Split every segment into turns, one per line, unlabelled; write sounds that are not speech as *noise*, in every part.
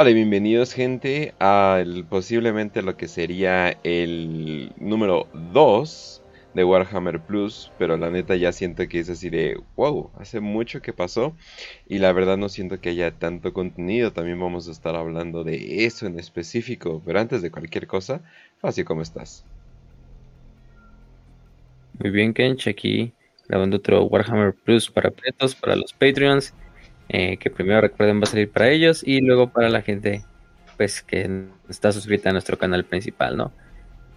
Hola y bienvenidos gente al posiblemente lo que sería el número 2 de Warhammer Plus, pero la neta ya siento que es así de wow, hace mucho que pasó y la verdad no siento que haya tanto contenido, también vamos a estar hablando de eso en específico, pero antes de cualquier cosa, Fácil, ¿cómo estás?
Muy bien Kench, aquí grabando otro Warhammer Plus para pretos, para los Patreons eh, que primero recuerden va a salir para ellos y luego para la gente pues que está suscrita a nuestro canal principal, ¿no?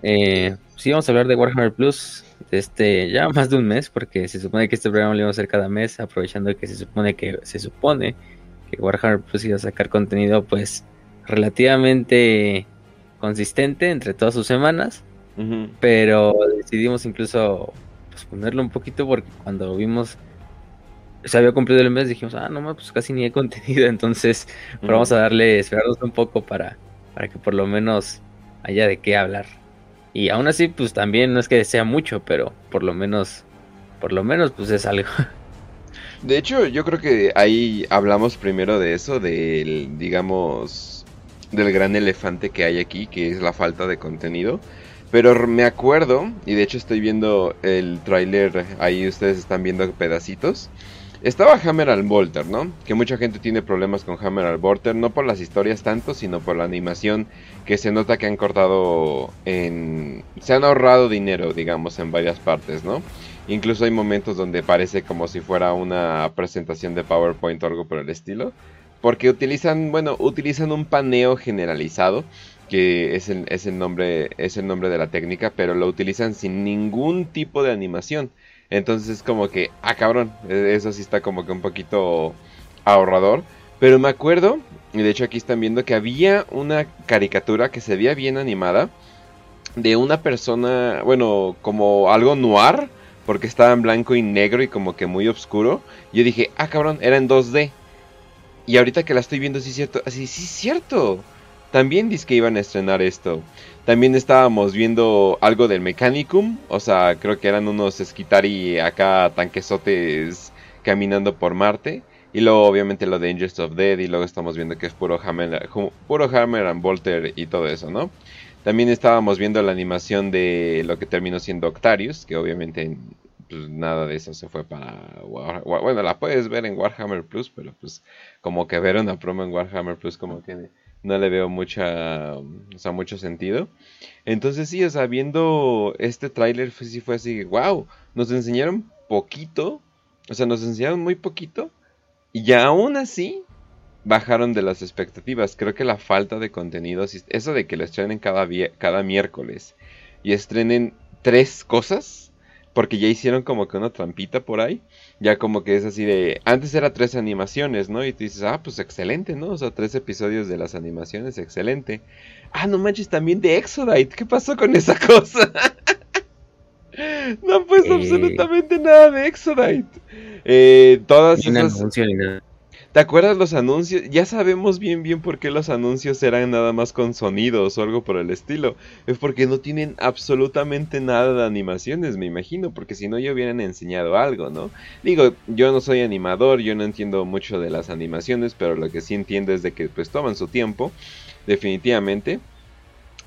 Eh, sí, vamos a hablar de Warhammer Plus este ya *laughs* más de un mes, porque se supone que este programa lo iba a hacer cada mes, aprovechando que se supone que se supone que Warhammer Plus iba a sacar contenido pues relativamente consistente entre todas sus semanas, pero decidimos incluso pues, ponerlo un poquito porque cuando vimos se había cumplido el mes, dijimos, ah, no, pues casi ni hay contenido, *laughs* entonces vamos a darle, esperarnos un poco para, para que por lo menos haya de qué hablar. Y aún así, pues también no es que sea mucho, pero por lo menos, por lo menos, pues es algo. *laughs*
De hecho, yo creo que ahí hablamos primero de eso, del, digamos, del gran elefante que hay aquí, que es la falta de contenido. Pero me acuerdo, y de hecho estoy viendo el tráiler, ahí ustedes están viendo pedacitos. Estaba Hammer al Volter, ¿no? Que mucha gente tiene problemas con Hammer al Volter, no por las historias tanto, sino por la animación que se nota que han cortado en... Se han ahorrado dinero, digamos, en varias partes, ¿no? Incluso hay momentos donde parece como si fuera una presentación de PowerPoint o algo por el estilo. Porque utilizan, bueno, utilizan un paneo generalizado, que es el, es el, nombre, es el nombre de la técnica, pero lo utilizan sin ningún tipo de animación. Entonces es como que, ah, cabrón, e, eso sí está como que un poquito ahorrador. Pero me acuerdo, y de hecho aquí están viendo que había una caricatura que se veía bien animada de una persona, bueno, como algo noir, porque estaba en blanco y negro y como que muy oscuro. Yo dije, ah, cabrón, era en 2D. Y ahorita que la estoy viendo, sí es cierto, así, sí es cierto. También dice que iban a estrenar esto. También estábamos viendo algo del Mechanicum. O sea, creo que eran unos Skitari acá tanquesotes caminando por Marte. Y luego obviamente lo de Angels of Dead. Y luego estamos viendo que es puro Hammer, puro Hammer and Volter y todo eso, ¿no? También estábamos viendo la animación de lo que terminó siendo Octarius. Que obviamente pues, nada de eso se fue para Bueno, la puedes ver en Warhammer Plus. Pero pues como que ver una promo en Warhammer Plus como que no le veo mucha, o sea, mucho sentido. Entonces sí, o sea, viendo este tráiler sí fue así, wow, nos enseñaron poquito, o sea, nos enseñaron muy poquito y aún así bajaron de las expectativas. Creo que la falta de contenido, eso de que lo estrenen cada, cada miércoles y estrenen tres cosas, porque ya hicieron como que una trampita por ahí ya como que es así de... Antes era tres animaciones, ¿no? Y tú dices, ah, pues excelente, ¿no? O sea, tres episodios de las animaciones, excelente. Ah, no manches, también de Exodite. ¿Qué pasó con esa *laughs* cosa? *laughs* no pues absolutamente nada de Exodite. Eh, todas esas... ¿Te acuerdas los anuncios? Ya sabemos bien bien por qué los anuncios eran nada más con sonidos o algo por el estilo. Es porque no tienen absolutamente nada de animaciones, me imagino, porque si no ya hubieran enseñado algo, ¿no? Digo, yo no soy animador, yo no entiendo mucho de las animaciones, pero lo que sí entiendo es de que pues toman su tiempo, definitivamente.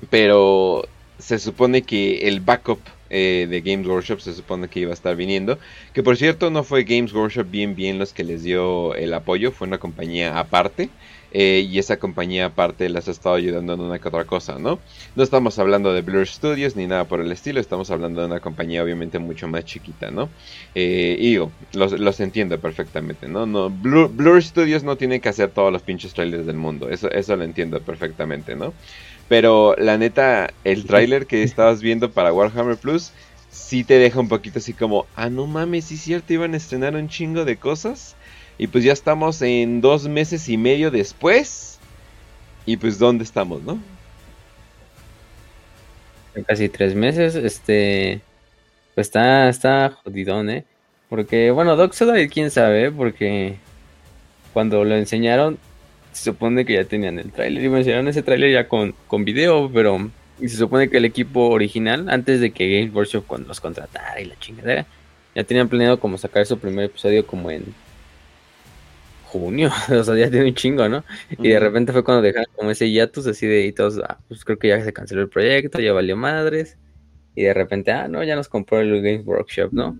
Pero se supone que el backup eh, de Games Workshop se supone que iba a estar viniendo. Que por cierto no fue Games Workshop bien bien los que les dio el apoyo, fue una compañía aparte. Eh, y esa compañía aparte les ha estado ayudando en una que otra cosa, ¿no? No estamos hablando de Blur Studios ni nada por el estilo, estamos hablando de una compañía obviamente mucho más chiquita, ¿no? Eh, y digo, los, entiendo perfectamente, ¿no? no Blur, Studios no tiene que hacer todos los pinches trailers del mundo, eso, eso lo entiendo perfectamente, ¿no? Pero la neta, el tráiler que estabas viendo para Warhammer Plus sí te deja un poquito así como, ah, no mames, sí es cierto, iban a estrenar un chingo de cosas. Y pues ya estamos en dos meses y medio después. Y pues, ¿dónde estamos, no?
Casi tres meses, este. Pues está, está jodidón, ¿eh? Porque, bueno, Doxodite, quién sabe, porque cuando lo enseñaron, se supone que ya tenían el tráiler y mencionaron ese tráiler ya con, con video, pero y se supone que el equipo original, antes de que Games Workshop los contratara y la chingadera, ya tenían planeado como sacar su primer episodio como en junio, *laughs* o sea, ya tiene un chingo, ¿no? Y de repente fue cuando dejaron como ese hiatus así de y todos, ah, pues creo que ya se canceló el proyecto, ya valió madres. Y de repente, ah, no, ya nos compró el Games Workshop, ¿no?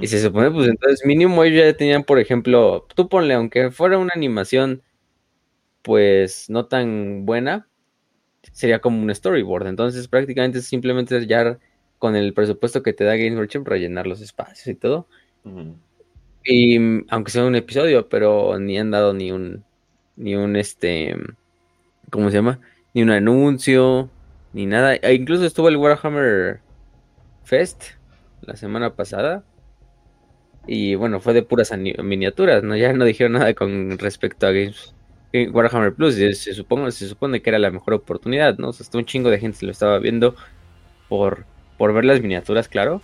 Y se supone, pues entonces mínimo ellos ya tenían, por ejemplo, tú ponle, aunque fuera una animación, pues no tan buena, sería como un storyboard. Entonces prácticamente simplemente ya con el presupuesto que te da Games Workshop rellenar los espacios y todo. Y aunque sea un episodio, pero ni han dado ni un, ni un, este, ¿cómo se llama? Ni un anuncio, ni nada. E incluso estuvo el Warhammer Fest la semana pasada. Y bueno, fue de puras miniaturas, ¿no? Ya no dijeron nada con respecto a Games Warhammer Plus. Se, supone, se supone que era la mejor oportunidad, ¿no? O sea, hasta un chingo de gente lo estaba viendo por, por ver las miniaturas, claro.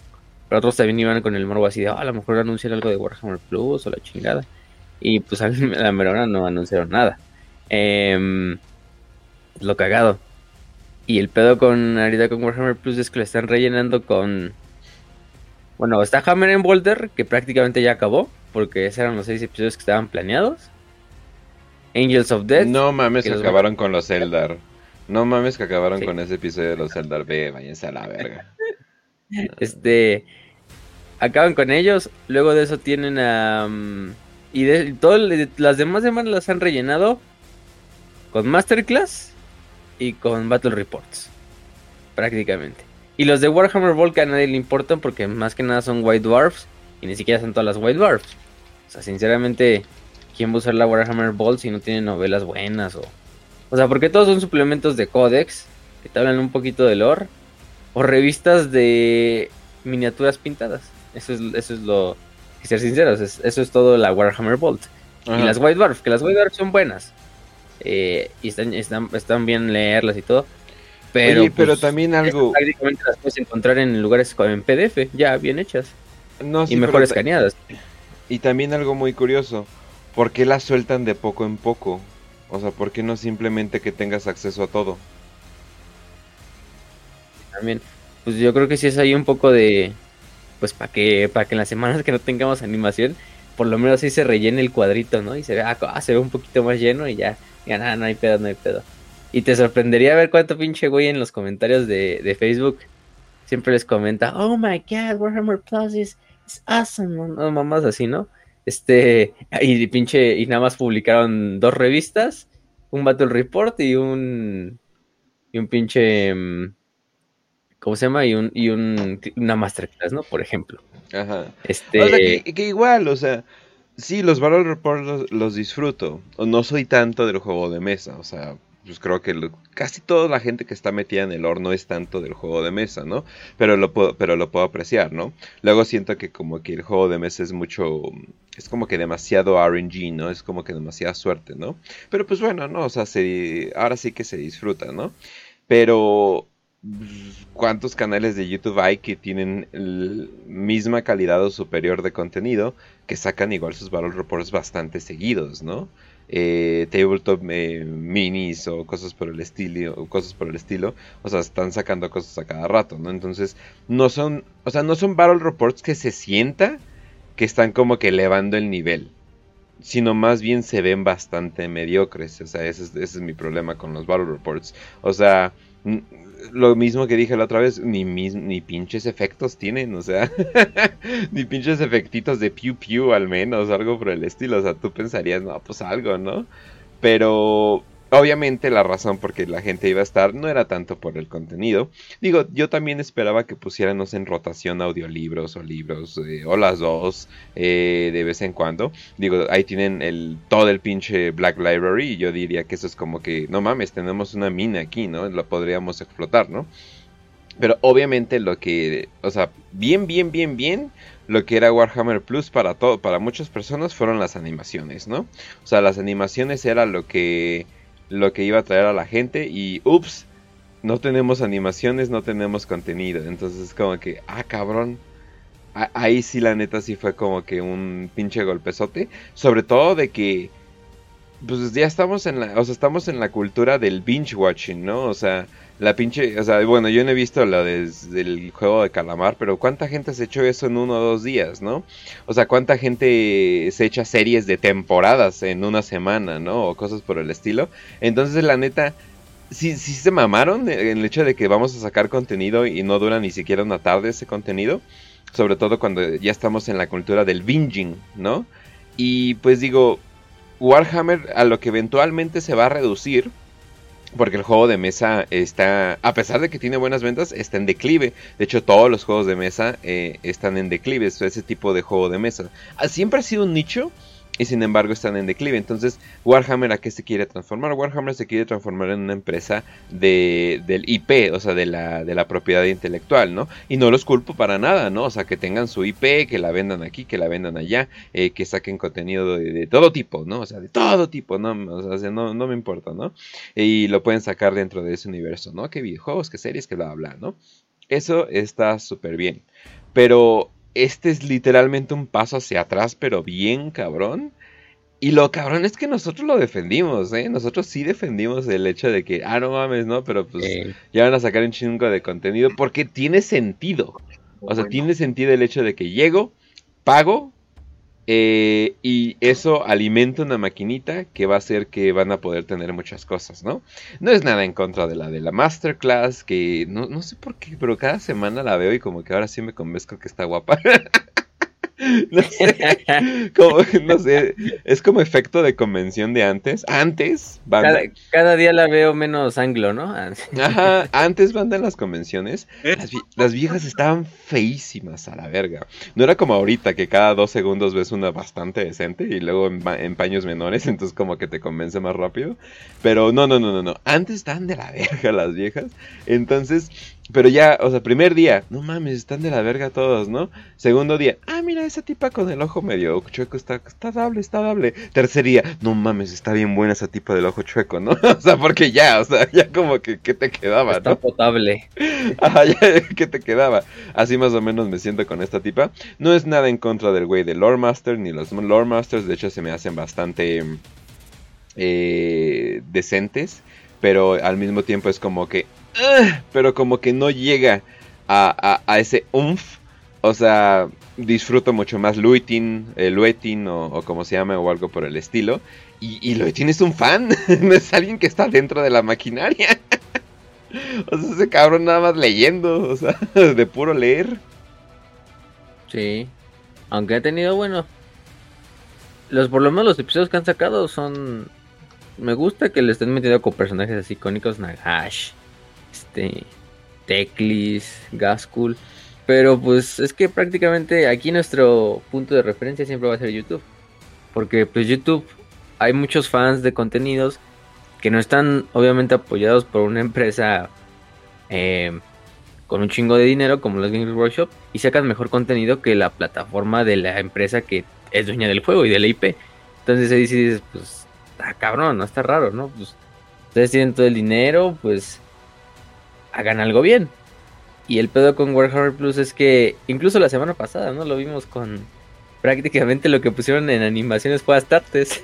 Pero otros también iban con el morbo así de, oh, a lo mejor anuncian algo de Warhammer Plus o la chingada. Y pues a la mera no anunciaron nada. Eh, lo cagado. Y el pedo con ahorita con Warhammer Plus es que lo están rellenando con bueno, está Hammer en Boulder, que prácticamente ya acabó, porque esos eran los seis episodios que estaban planeados. Angels of Death.
No mames que, acabaron con los Eldar. No mames que acabaron con ese episodio de los Eldar. Ve, váyanse a la verga. *laughs*
este. Acaban con ellos. Luego de eso tienen a. y de, todas las demás semanas las han rellenado con Masterclass y con Battle Reports. Prácticamente. Y los de Warhammer Volk a nadie le importan porque más que nada son White Dwarfs y ni siquiera son todas las White Dwarfs. O sea, sinceramente, ¿quién va a usar la Warhammer Volk si no tiene novelas buenas? O, o sea, porque todos son suplementos de Codex que te hablan un poquito de lore o revistas de miniaturas pintadas. Eso es, eso es lo. Que ser sinceros, eso es todo la Warhammer Bolt. Y las White Dwarfs, que las White Dwarfs son buenas. Eh, y están, están, están bien leerlas y todo. Pero,
pero pues, también algo.
Prácticamente las puedes encontrar en lugares en PDF, ya bien hechas. No, y mejor escaneadas.
Y también algo muy curioso. ¿Por qué las sueltan de poco en poco? O sea, ¿por qué no simplemente que tengas acceso a todo?
También, pues yo creo que sí es ahí un poco de. Pues para que, para que en las semanas que no tengamos animación, por lo menos ahí se rellene el cuadrito, ¿no? Y se ve, ah, se ve un poquito más lleno y ya, ya nada, no hay pedo, no hay pedo. Y te sorprendería ver cuánto pinche güey en los comentarios de, Facebook siempre les comenta, oh my god, Warhammer Plus is, awesome, no, mamás así, ¿no? Este, y pinche, y nada más publicaron dos revistas, un Battle Report y un, y un pinche, mm, ¿cómo se llama? Y un, y un, una masterclass, ¿no? Por ejemplo.
Ajá. Este... O sea, que, igual, o sea, sí, los Battle Report los, los disfruto, no soy tanto del juego de mesa, o sea, pues creo que casi toda la gente que está metida en el horno es tanto del juego de mesa, ¿no? Pero lo puedo, pero lo puedo apreciar, ¿no? Luego siento que como que el juego de mesa es mucho, es como que demasiado RNG, ¿no? Es como que demasiada suerte, ¿no? Pero pues bueno, ¿no? O sea, ahora sí que se disfruta, ¿no? Pero cuántos canales de YouTube hay que tienen misma calidad o superior de contenido que sacan igual sus Battle Reports bastante seguidos, ¿no? eh, tabletop eh, minis o cosas por el estilo, o cosas por el estilo, o sea, están sacando cosas a cada rato, ¿no? Entonces, no son, o sea, no son battle reports que se sienta que están como que elevando el nivel, sino más bien se ven bastante mediocres, o sea, ese es, es mi problema con los battle reports, o sea, lo mismo que dije la otra vez, ni, ni pinches efectos tienen, o sea, *laughs* ni pinches efectitos de pew pew al menos, algo por el estilo, o sea, tú pensarías, no, pues algo, ¿no? Pero Obviamente la razón por que la gente iba a estar no era tanto por el contenido. Digo, yo también esperaba que pusiéramos en rotación audiolibros o libros, eh, o las dos, eh, de vez en cuando. Digo, ahí tienen el, todo el pinche Black Library y yo diría que eso es como que, no mames, tenemos una mina aquí, ¿no? Lo podríamos explotar, ¿no? Pero obviamente lo que, o sea, bien, bien, bien, bien, lo que era Warhammer Plus para todo, para muchas personas fueron las animaciones, ¿no? O sea, las animaciones era lo que lo que iba a traer a la gente y ups, no tenemos animaciones, no tenemos contenido. Entonces es como que, ah, cabrón. ahí sí la neta sí fue como que un pinche golpezote. Sobre todo de que pues ya estamos en la, o sea, estamos en la cultura del binge watching, ¿no? O sea, La pinche, o sea, bueno, yo no he visto lo del juego de calamar, pero ¿cuánta gente se echó eso en uno o dos días, no? O sea, ¿cuánta gente se echa series de temporadas en una semana, no? O cosas por el estilo. Entonces, la neta, sí, sí se mamaron en el hecho de que vamos a sacar contenido y no dura ni siquiera una tarde ese contenido. Sobre todo cuando ya estamos en la cultura del binging, ¿no? Y pues digo, Warhammer a lo que eventualmente se va a reducir porque el juego de mesa está, a pesar de que tiene buenas ventas, está en declive. De hecho, todos los juegos de mesa eh, están en declive. ese tipo de juego de mesa. Ah, siempre ha sido un nicho y sin embargo están en declive. Entonces, Warhammer a qué se quiere transformar? Warhammer se quiere transformar en una empresa de, del IP, o sea, de la, de la propiedad intelectual, ¿no? Y no los culpo para nada, ¿no? O sea, que tengan su IP, que la vendan aquí, que la vendan allá, eh, que saquen contenido de, todo tipo, ¿no? O sea, de todo tipo, ¿no? O sea, no, no me importa, ¿no? Y lo pueden sacar dentro de ese universo, ¿no? Que videojuegos, que series, que bla, bla, ¿no? Eso está súper bien. Pero este es literalmente un paso hacia atrás, pero bien cabrón. Y lo cabrón es que nosotros lo defendimos, ¿eh? Nosotros sí defendimos el hecho de que, ah, no mames, ¿no? Pero pues ya van a sacar un chingo de contenido porque tiene sentido. O sea, tiene sentido el hecho de que llego, pago, eh, y eso alimenta una maquinita que va a hacer que van a poder tener muchas cosas, ¿no? No es nada en contra de la de la Masterclass, que no, no sé por qué, pero cada semana la veo y como que ahora sí me convenzco que está guapa. *laughs* *laughs* No sé, como, no sé, es como efecto de convención de antes. Antes,
cada, día la veo menos anglo, ¿no?
Ajá, antes banda en las convenciones, las, viejas estaban feísimas a la verga. No era como ahorita que cada dos segundos ves una bastante decente y luego en, paños menores, entonces como que te convence más rápido. Pero no, no, no, no, no. Antes estaban de la verga las viejas. Entonces, pero ya, o sea, primer día, no mames, están de la verga todos, ¿no? Segundo día, ah, mira, esa tipa con el ojo medio chueco está, está dable, está dable. Tercer día, no mames, está bien buena esa tipa del ojo chueco, ¿no? *laughs* o sea, porque ya, o sea, ya como que, ¿qué te quedaba,
está potable. *laughs*
Ajá, ya, ¿qué te quedaba? Así más o menos me siento con esta tipa. No es nada en contra del güey de Lore Master, ni los Lore Masters, de hecho se me hacen bastante eh, decentes pero al mismo tiempo es como que pero como que no llega a, ese umf. O sea, disfruto mucho más Luitin, eh, Luetin o, como se llame o algo por el estilo. Y, y Luetin es un fan, *laughs* no es alguien que está dentro de la maquinaria. *laughs* o sea, ese cabrón nada más leyendo, o sea, *laughs* de puro leer.
Sí, aunque ha tenido, bueno, los por lo menos los episodios que han sacado son... Me gusta que le estén metiendo con personajes así icónicos, Nagash, este, Teclis, Gaskull. Pero pues es que prácticamente aquí nuestro punto de referencia siempre va a ser YouTube. Porque pues YouTube hay muchos fans de contenidos que no están obviamente apoyados por una empresa eh, con un chingo de dinero como los Games Workshop y sacan mejor contenido que la plataforma de la empresa que es dueña del juego y de la IP. Entonces ahí sí dices, pues, está cabrón, no está raro, ¿no? Pues ustedes tienen todo el dinero, pues hagan algo bien. Y el pedo con Warhammer Plus es que incluso la semana pasada, ¿no? Lo vimos con prácticamente lo que pusieron en animaciones fue Astartes.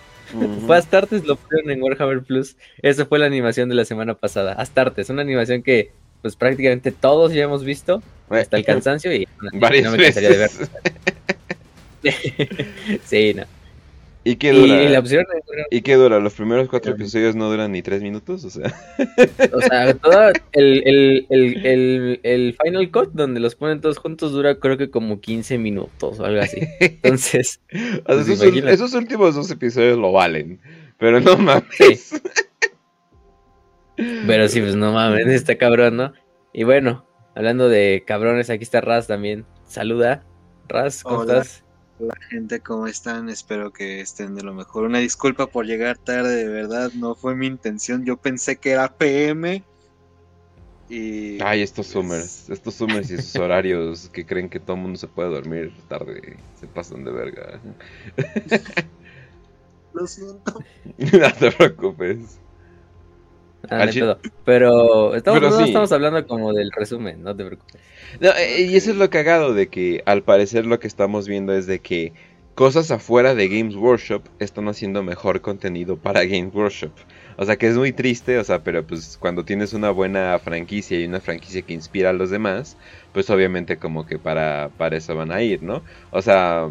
*laughs* fue Astartes lo pusieron en Warhammer Plus. Esa fue la animación de la semana pasada. Astartes, una animación que pues prácticamente todos ya hemos visto hasta el cansancio y *laughs*
no me cansaría de ver. *laughs*
sí, no.
¿Y qué dura? Y, la opción ¿Y qué dura? ¿Los primeros cuatro episodios no duran ni tres minutos? O sea,
o sea todo el, el, el, el, Final Cut, donde los ponen todos juntos, dura creo que como 15 minutos o algo así. Entonces, *laughs*
pues esos, últimos dos episodios lo valen. Pero no mames.
Pero sí, pues no mames, está cabrón, ¿no? Y bueno, hablando de cabrones, aquí está Raz también. Saluda. Raz, ¿cómo estás?
Hola gente, ¿cómo están? Espero que estén de lo mejor. Una disculpa por llegar tarde, de verdad, no fue mi intención. Yo pensé que era PM. Y.
Ay, estos Summers, estos Summers y sus horarios que creen que todo el mundo se puede dormir tarde, se pasan de verga. *laughs*
Lo siento. *laughs*
no te preocupes.
Ah, pero estamos, estamos hablando como del resumen, no te preocupes.
Eh, y eso es lo cagado de que al parecer lo que estamos viendo es de que cosas afuera de Games Workshop están haciendo mejor contenido para Games Workshop. O sea, que es muy triste, o sea, pero pues cuando tienes una buena franquicia y una franquicia que inspira a los demás, pues obviamente como que para, para eso van a ir, ¿no? O sea,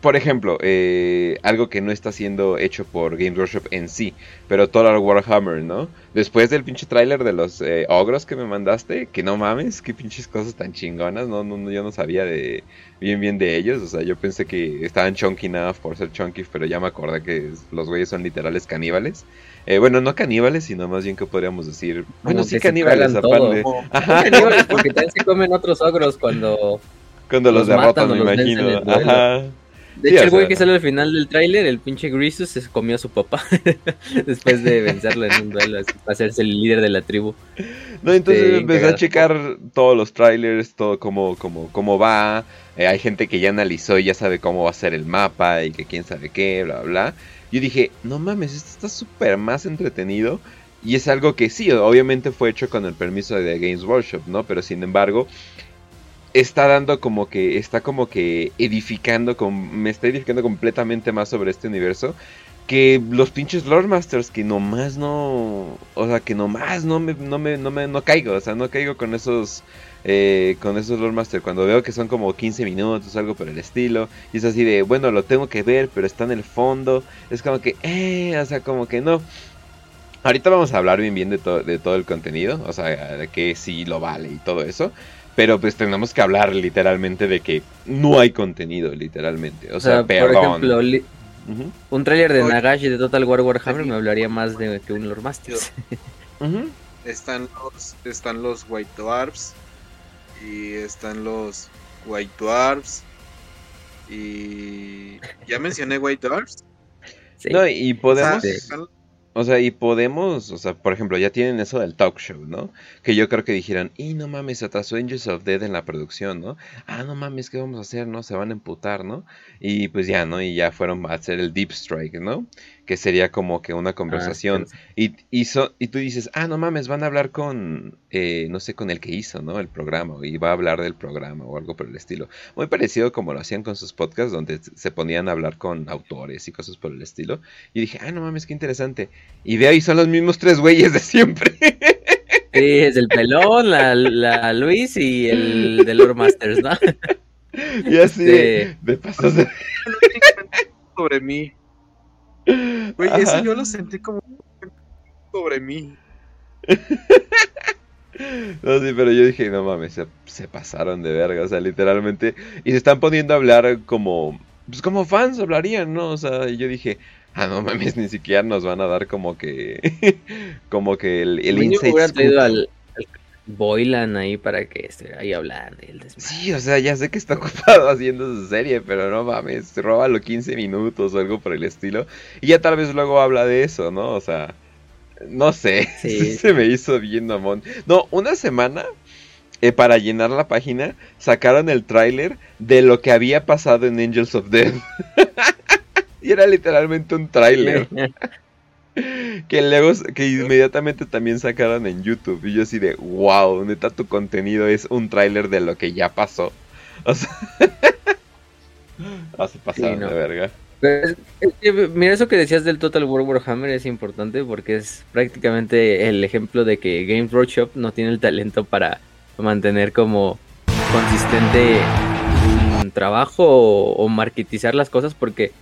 por ejemplo, eh, algo que no está siendo hecho por Games Workshop en sí, pero Total Warhammer, ¿no? Después del pinche tráiler de los eh, ogros que me mandaste, que no mames, qué pinches cosas tan chingonas, no, no, yo no sabía de bien bien de ellos, o sea, yo pensé que estaban chunky enough por ser chunky, pero ya me acordé que los güeyes son literales caníbales. Eh, bueno, no caníbales, sino más bien que podríamos decir, bueno, sí caníbales aparte.
Ajá. Caníbales porque también se comen otros ogros cuando
cuando los, derrotan, me imagino. Ajá.
De hecho, el güey que sale al final del tráiler, el pinche Grisus, se comió a su papá *laughs* después de vencerlo en un duelo, así, para hacerse el líder de la tribu.
No, entonces empecé a checar todos los trailers, todo cómo, cómo, cómo va. Eh, hay gente que ya analizó y ya sabe cómo va a ser el mapa y que quién sabe qué, bla, bla. Yo dije, no mames, esto está súper más entretenido. Y es algo que sí, obviamente fue hecho con el permiso de Games Workshop, ¿no? Pero sin embargo, está dando como que, está como que edificando, me está edificando completamente más sobre este universo que los pinches Lord Masters que nomás no, o sea, que nomás no me, no me, no me, no caigo, o sea, no caigo con esos, eh, con esos Lord Masters cuando veo que son como 15 minutos, algo por el estilo, y es así de, bueno, lo tengo que ver, pero está en el fondo, es como que, eh, o sea, como que no. Ahorita vamos a hablar bien bien de, de todo el contenido, o sea, de que sí lo vale y todo eso. Pero pues tenemos que hablar literalmente de que no hay contenido, literalmente. O, sea, perdón. Por ejemplo,
un tráiler de Nagashi de Total War Warhammer me hablaría más de que un Lord Masters. *laughs*
están, los, están los White Dwarfs y están los White Dwarfs y ya mencioné White Dwarfs.
No, y podemos... O sea, y podemos, o sea, por ejemplo, ya tienen eso del talk show, ¿no? Que yo creo que dijeron, y no mames, se atrasó Angels of Dead en la producción, ¿no? Ah, no mames, ¿qué vamos a hacer, no? Se van a emputar, ¿no? Y pues ya, ¿no? Y ya fueron a hacer el Deep Strike, ¿no? Que sería como que una ah, conversación. y, y, y, tú dices, ah, no mames, van a hablar con, eh, no sé, con el que hizo, ¿no? El programa, y va a hablar del programa o algo por el estilo. Muy parecido como lo hacían con sus podcasts, donde se ponían a hablar con autores y cosas por el estilo. Y dije, ah, no mames, qué interesante. Y de ahí son los mismos tres güeyes de siempre.
Sí, es el pelón, la, la Luis y el de Lord Masters, ¿no?
Y así de, de pasos *laughs* de...
sobre mí. Güey, eso yo lo sentí como sobre mí. *laughs*
No, sí, pero yo dije, no mames, se, pasaron de verga, o sea, literalmente. Y se están poniendo a hablar como, pues como fans hablarían, ¿no? O sea, y yo dije, ah, no mames, ni siquiera nos van a dar como que, *laughs* como que el, el
insight. al, Boylan ahí para que esté ahí hablando.
sí, o sea, ya sé que está *laughs* ocupado haciendo su serie, pero no mames, los 15 minutos o algo por el estilo. Y ya tal vez luego habla de eso, ¿no? O sea, no sé, *laughs* se me hizo bien mamón. No, una semana eh, para llenar la página sacaron el tráiler de lo que había pasado en Angels of Death. *laughs* y era literalmente un tráiler. Que luego, que inmediatamente también sacaron en YouTube. Y yo así de, wow, neta tu contenido es un tráiler de lo que ya pasó. O sea, *laughs* hace pasar de verga.
mira, eso que decías del Total War Warhammer es importante porque es prácticamente el ejemplo de que Games Workshop no tiene el talento para mantener como consistente un trabajo o, o marketizar las cosas porque,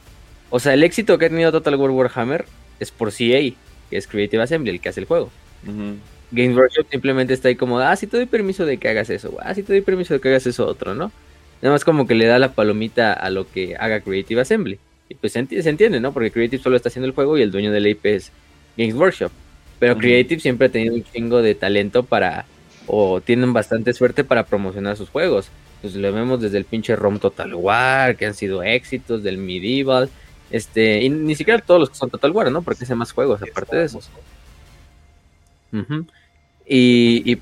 o sea, el éxito que ha tenido Total War Warhammer es por CA, que es Creative Assembly, el que hace el juego. Games Workshop simplemente está ahí como, ah, sí te doy permiso de que hagas eso, ah, sí te doy permiso de que hagas eso otro, ¿no? Nada más como que le da la palomita a lo que haga Creative Assembly. Y pues se, entiende, ¿no? Porque Creative solo está haciendo el juego y el dueño de la IP es Games Workshop. Pero Creative siempre ha tenido un chingo de talento para, o tienen bastante suerte para promocionar sus juegos. Pues lo vemos desde el pinche ROM Total War, que han sido éxitos, del Medieval, este, y ni siquiera todos los que son Total War, ¿no? Porque hace más juegos aparte de esos. y,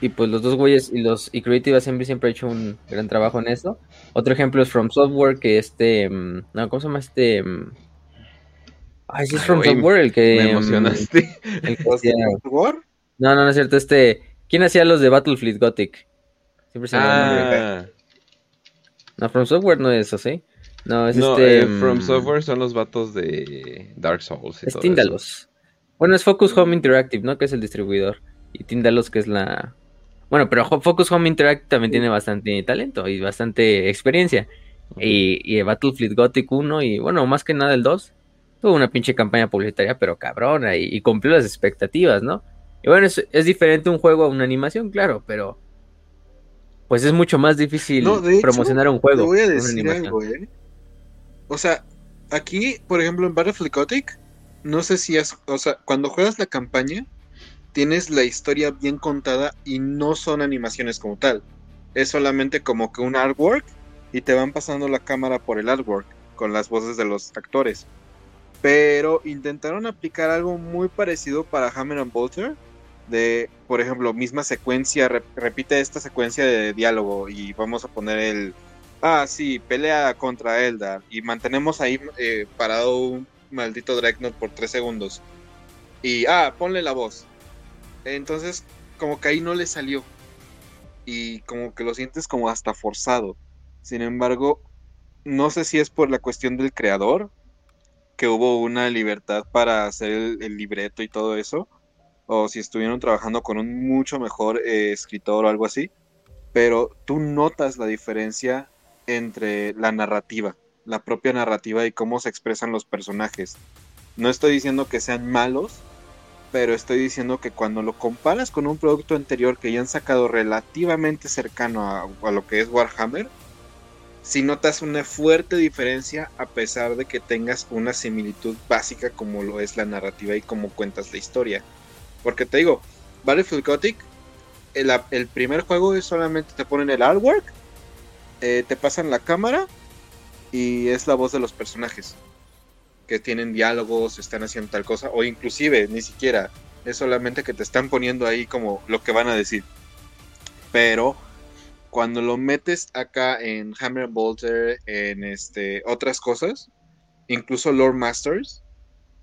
y, pues los dos güeyes y los y Creative Assembly siempre ha hecho un gran trabajo en eso. Otro ejemplo es From Software, que este. Mm, no, ¿cómo se llama este? Mm? Ay, sí es From Software el que.
Me mm, emocionaste.
El *laughs* que hacía... No, no, no es cierto. Este. ¿Quién hacía los de Battlefleet Gothic? Siempre se ah. No, From Software no es eso, ¿sí? No, es este.
Eh, From mm, Software son los vatos de Dark Souls. Y
Stíndalos. Bueno, es Focus Home Interactive, ¿no? Que es el distribuidor. Y Tindalos, que es la. Bueno, pero Focus Home Interactive también tiene bastante talento y bastante experiencia. Y, y Battlefield Gothic 1 y, bueno, más que nada el 2. Tuvo una pinche campaña publicitaria, pero cabrona, y, cumplió las expectativas, ¿no? Y bueno, es, es, diferente un juego a una animación, claro, pero. Pues es mucho más difícil promocionar un juego.
Te voy a decir algo, ¿eh? O sea, aquí, por ejemplo, en Battlefield Gothic, no sé si es, o sea, cuando juegas la campaña, tienes la historia bien contada y no son animaciones como tal. Es solamente como que un artwork y te van pasando la cámara por el artwork con las voces de los actores. Pero intentaron aplicar algo muy parecido para Hammer and Bolter. De, por ejemplo, misma secuencia, repite esta secuencia de diálogo y vamos a poner el, ah, sí, pelea contra Eldar y mantenemos ahí eh, parado un maldito Dreadnought por tres segundos. Y, ah, ponle la voz. Entonces, como que ahí no le salió. Y como que lo sientes como hasta forzado. Sin embargo, no sé si es por la cuestión del creador, que hubo una libertad para hacer el, libreto y todo eso, o si estuvieron trabajando con un mucho mejor eh, escritor o algo así, pero tú notas la diferencia entre la narrativa la propia narrativa y cómo se expresan los personajes. No estoy diciendo que sean malos, pero estoy diciendo que cuando lo comparas con un producto anterior que ya han sacado relativamente cercano a, lo que es Warhammer, si notas una fuerte diferencia a pesar de que tengas una similitud básica como lo es la narrativa y cómo cuentas la historia. Porque te digo, Battlefield Gothic, el, primer juego es solamente te ponen el artwork, eh, te pasan la cámara y es la voz de los personajes que tienen diálogos, están haciendo tal cosa, o inclusive ni siquiera es solamente que te están poniendo ahí como lo que van a decir. Pero cuando lo metes acá en Hammer Bolter, en este otras cosas, incluso Lord Masters,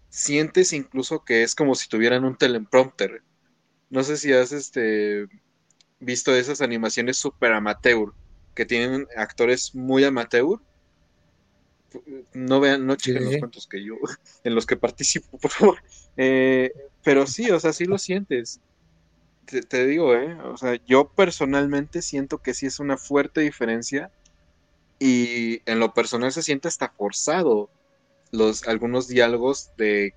sientes incluso que es como si tuvieran un teleprompter. No sé si has este visto esas animaciones super amateur que tienen actores muy amateur no vean, no chequen los cuentos que yo, *laughs* en los que participo, *laughs* por favor. Eh, pero sí, o sea, sí lo sientes. Te, digo, ¿eh? O sea, yo personalmente siento que sí es una fuerte diferencia y en lo personal se siente hasta forzado los, algunos diálogos de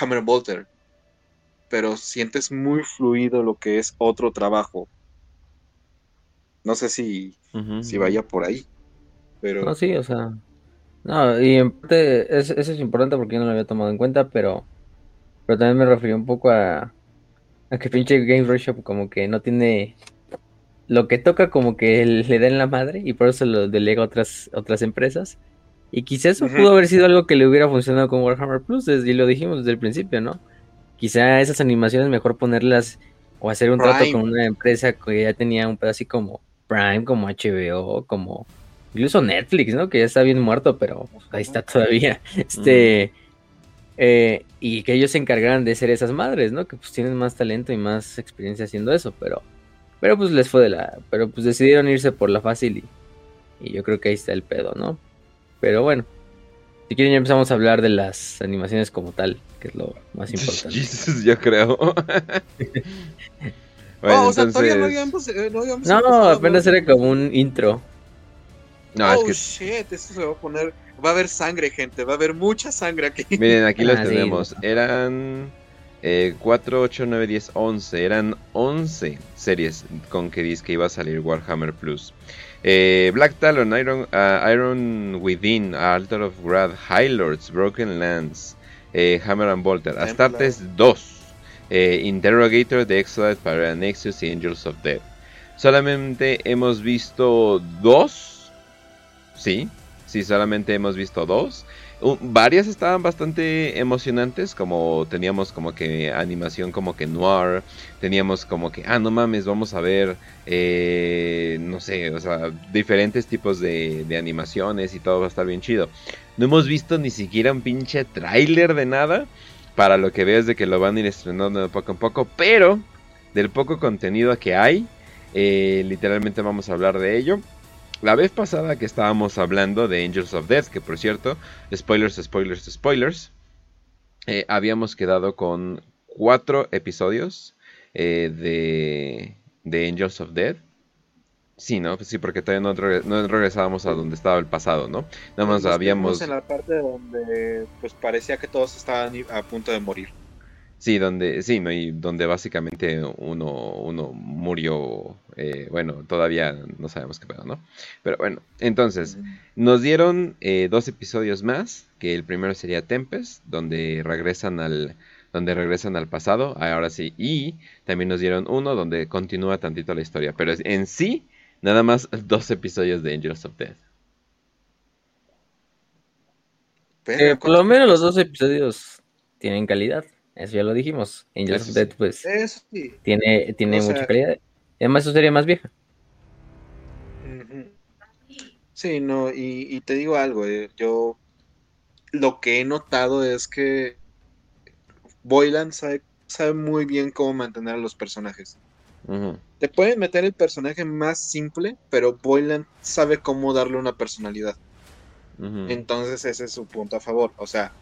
Hammer Bolter, pero sientes muy fluido lo que es otro trabajo. No sé si, si vaya por ahí, pero...
No, sí, o sea, no, y en parte eso es importante porque yo no lo había tomado en cuenta, pero, pero también me refería un poco a, a que pinche Game Workshop como que no tiene lo que toca como que le da en la madre y por eso lo delega a otras, otras empresas. Y quizás eso pudo haber sido algo que le hubiera funcionado con Warhammer Plus, y lo dijimos desde el principio, ¿no? Quizá esas animaciones mejor ponerlas o hacer un trato con una empresa que ya tenía un pedazo así como Prime, como HBO, como incluso Netflix, ¿no? Que ya está bien muerto, pero ahí está todavía. *laughs* Este. Eh, y que ellos se encargaran de ser esas madres, ¿no? Que pues tienen más talento y más experiencia haciendo eso, pero. Pero pues les fue de la. Pero pues decidieron irse por la fácil y. Y yo creo que ahí está el pedo, ¿no? Pero bueno. Si quieren ya empezamos a hablar de las animaciones como tal, que es lo más *laughs* importante.
yo creo. *laughs*
bueno, o sea, todavía no habíamos, eh,
no, no apenas era como un intro.
No, oh, shit, esto se va a poner. Va a haber sangre, gente. Va a haber mucha sangre aquí. *laughs*
Miren, aquí los ah, tenemos. Eran eh, 4, 8, 9, 10, 11. Eran 11 series con que dice que iba a salir Warhammer Plus. Eh, Black Talon, Iron, uh, Iron Within, Altar of Wrath, High Lords, Broken Lands, eh, Hammer and Bolter, Astartes 2, eh, Interrogator, The Exodus, para Nexus y Angels of Death. Solamente hemos visto dos Sí, sí, solamente hemos visto dos. varias estaban bastante emocionantes, como teníamos como que animación como que noir, teníamos como que, ah, no mames, vamos a ver, eh, no sé, o sea, diferentes tipos de, animaciones y todo va a estar bien chido. No hemos visto ni siquiera un pinche tráiler de nada, para lo que veo es de que lo van a ir estrenando de poco en poco, pero del poco contenido que hay, eh, literalmente vamos a hablar de ello. La vez pasada que estábamos hablando de Angels of Death, que por cierto, spoilers, spoilers, spoilers. eh, habíamos quedado con cuatro episodios eh, de, de Angels of Death. Sí, ¿no? Sí, porque todavía no, regre- no regresábamos a donde estaba el pasado, ¿no? Nada más
Nos
habíamos...
en la parte donde pues parecía que todos estaban a punto de morir.
Sí, donde, sí, ¿no? Y donde básicamente uno, uno murió, eh, bueno, todavía no sabemos qué pedo, ¿no? Pero bueno, entonces, nos dieron eh, dos episodios más, que el primero sería Tempest, donde regresan al, donde regresan al pasado, ahora sí, y también nos dieron uno donde continúa tantito la historia, pero en sí, nada más dos episodios de Angels of Death.
Eh, por lo
¿cuánto-
menos los dos episodios tienen calidad. Eso ya lo dijimos. Angels
Eso
of
sí.
Death, pues,
Eso sí.
tiene, tiene
O sea-
mucha calidad. Además, su serie más vieja.
Sí, no, y, y te digo algo, eh, yo lo que he notado es que Boylan sabe, sabe muy bien cómo mantener a los personajes. Te pueden meter el personaje más simple, pero Boylan sabe cómo darle una personalidad. Entonces ese es su punto a favor. O sea,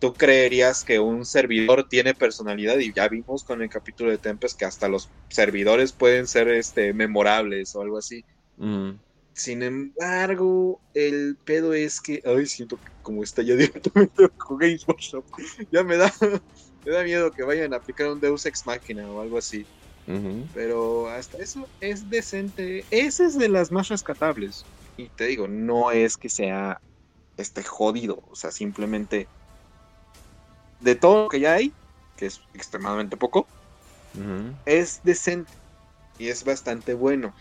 tú creerías que un servidor tiene personalidad y ya vimos con el capítulo de Tempest que hasta los servidores pueden ser este memorables o algo así. Sin embargo, el pedo es que, ay, siento que como está ya *laughs* directamente con Games Workshop, ya me da, *laughs* me da miedo que vayan a aplicar un Deus Ex Machina o algo así. Pero hasta eso es decente. Esa es de las más rescatables. Y te digo, no es que sea este jodido. O sea, simplemente de todo lo que ya hay, que es extremadamente poco, es decente. Y es bastante bueno.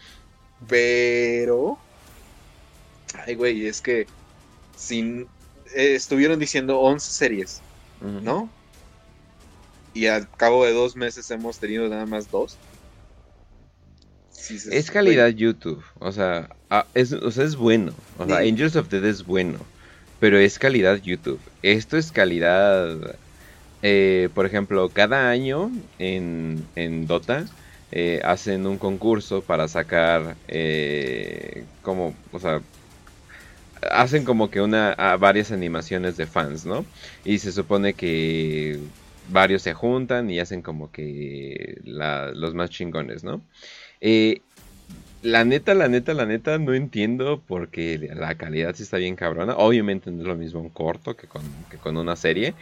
Pero. Ay, güey, es que. Sin. eh, estuvieron diciendo 11 series. ¿no? Y al cabo de dos meses hemos tenido nada más dos. Sí,
Es calidad YouTube, o sea, es, o sea, es bueno. O sea. Angels of Death es bueno, pero es calidad YouTube. Esto es calidad, eh, por ejemplo, cada año en, en Dota eh, hacen un concurso para sacar eh, como, o sea, hacen como que una a varias animaciones de fans, ¿no? Y se supone que varios se juntan y hacen como que los más chingones, ¿no? Eh, la neta, la neta, la neta, no entiendo porque la calidad sí está bien cabrona. Obviamente no es lo mismo un corto que con, que con una serie,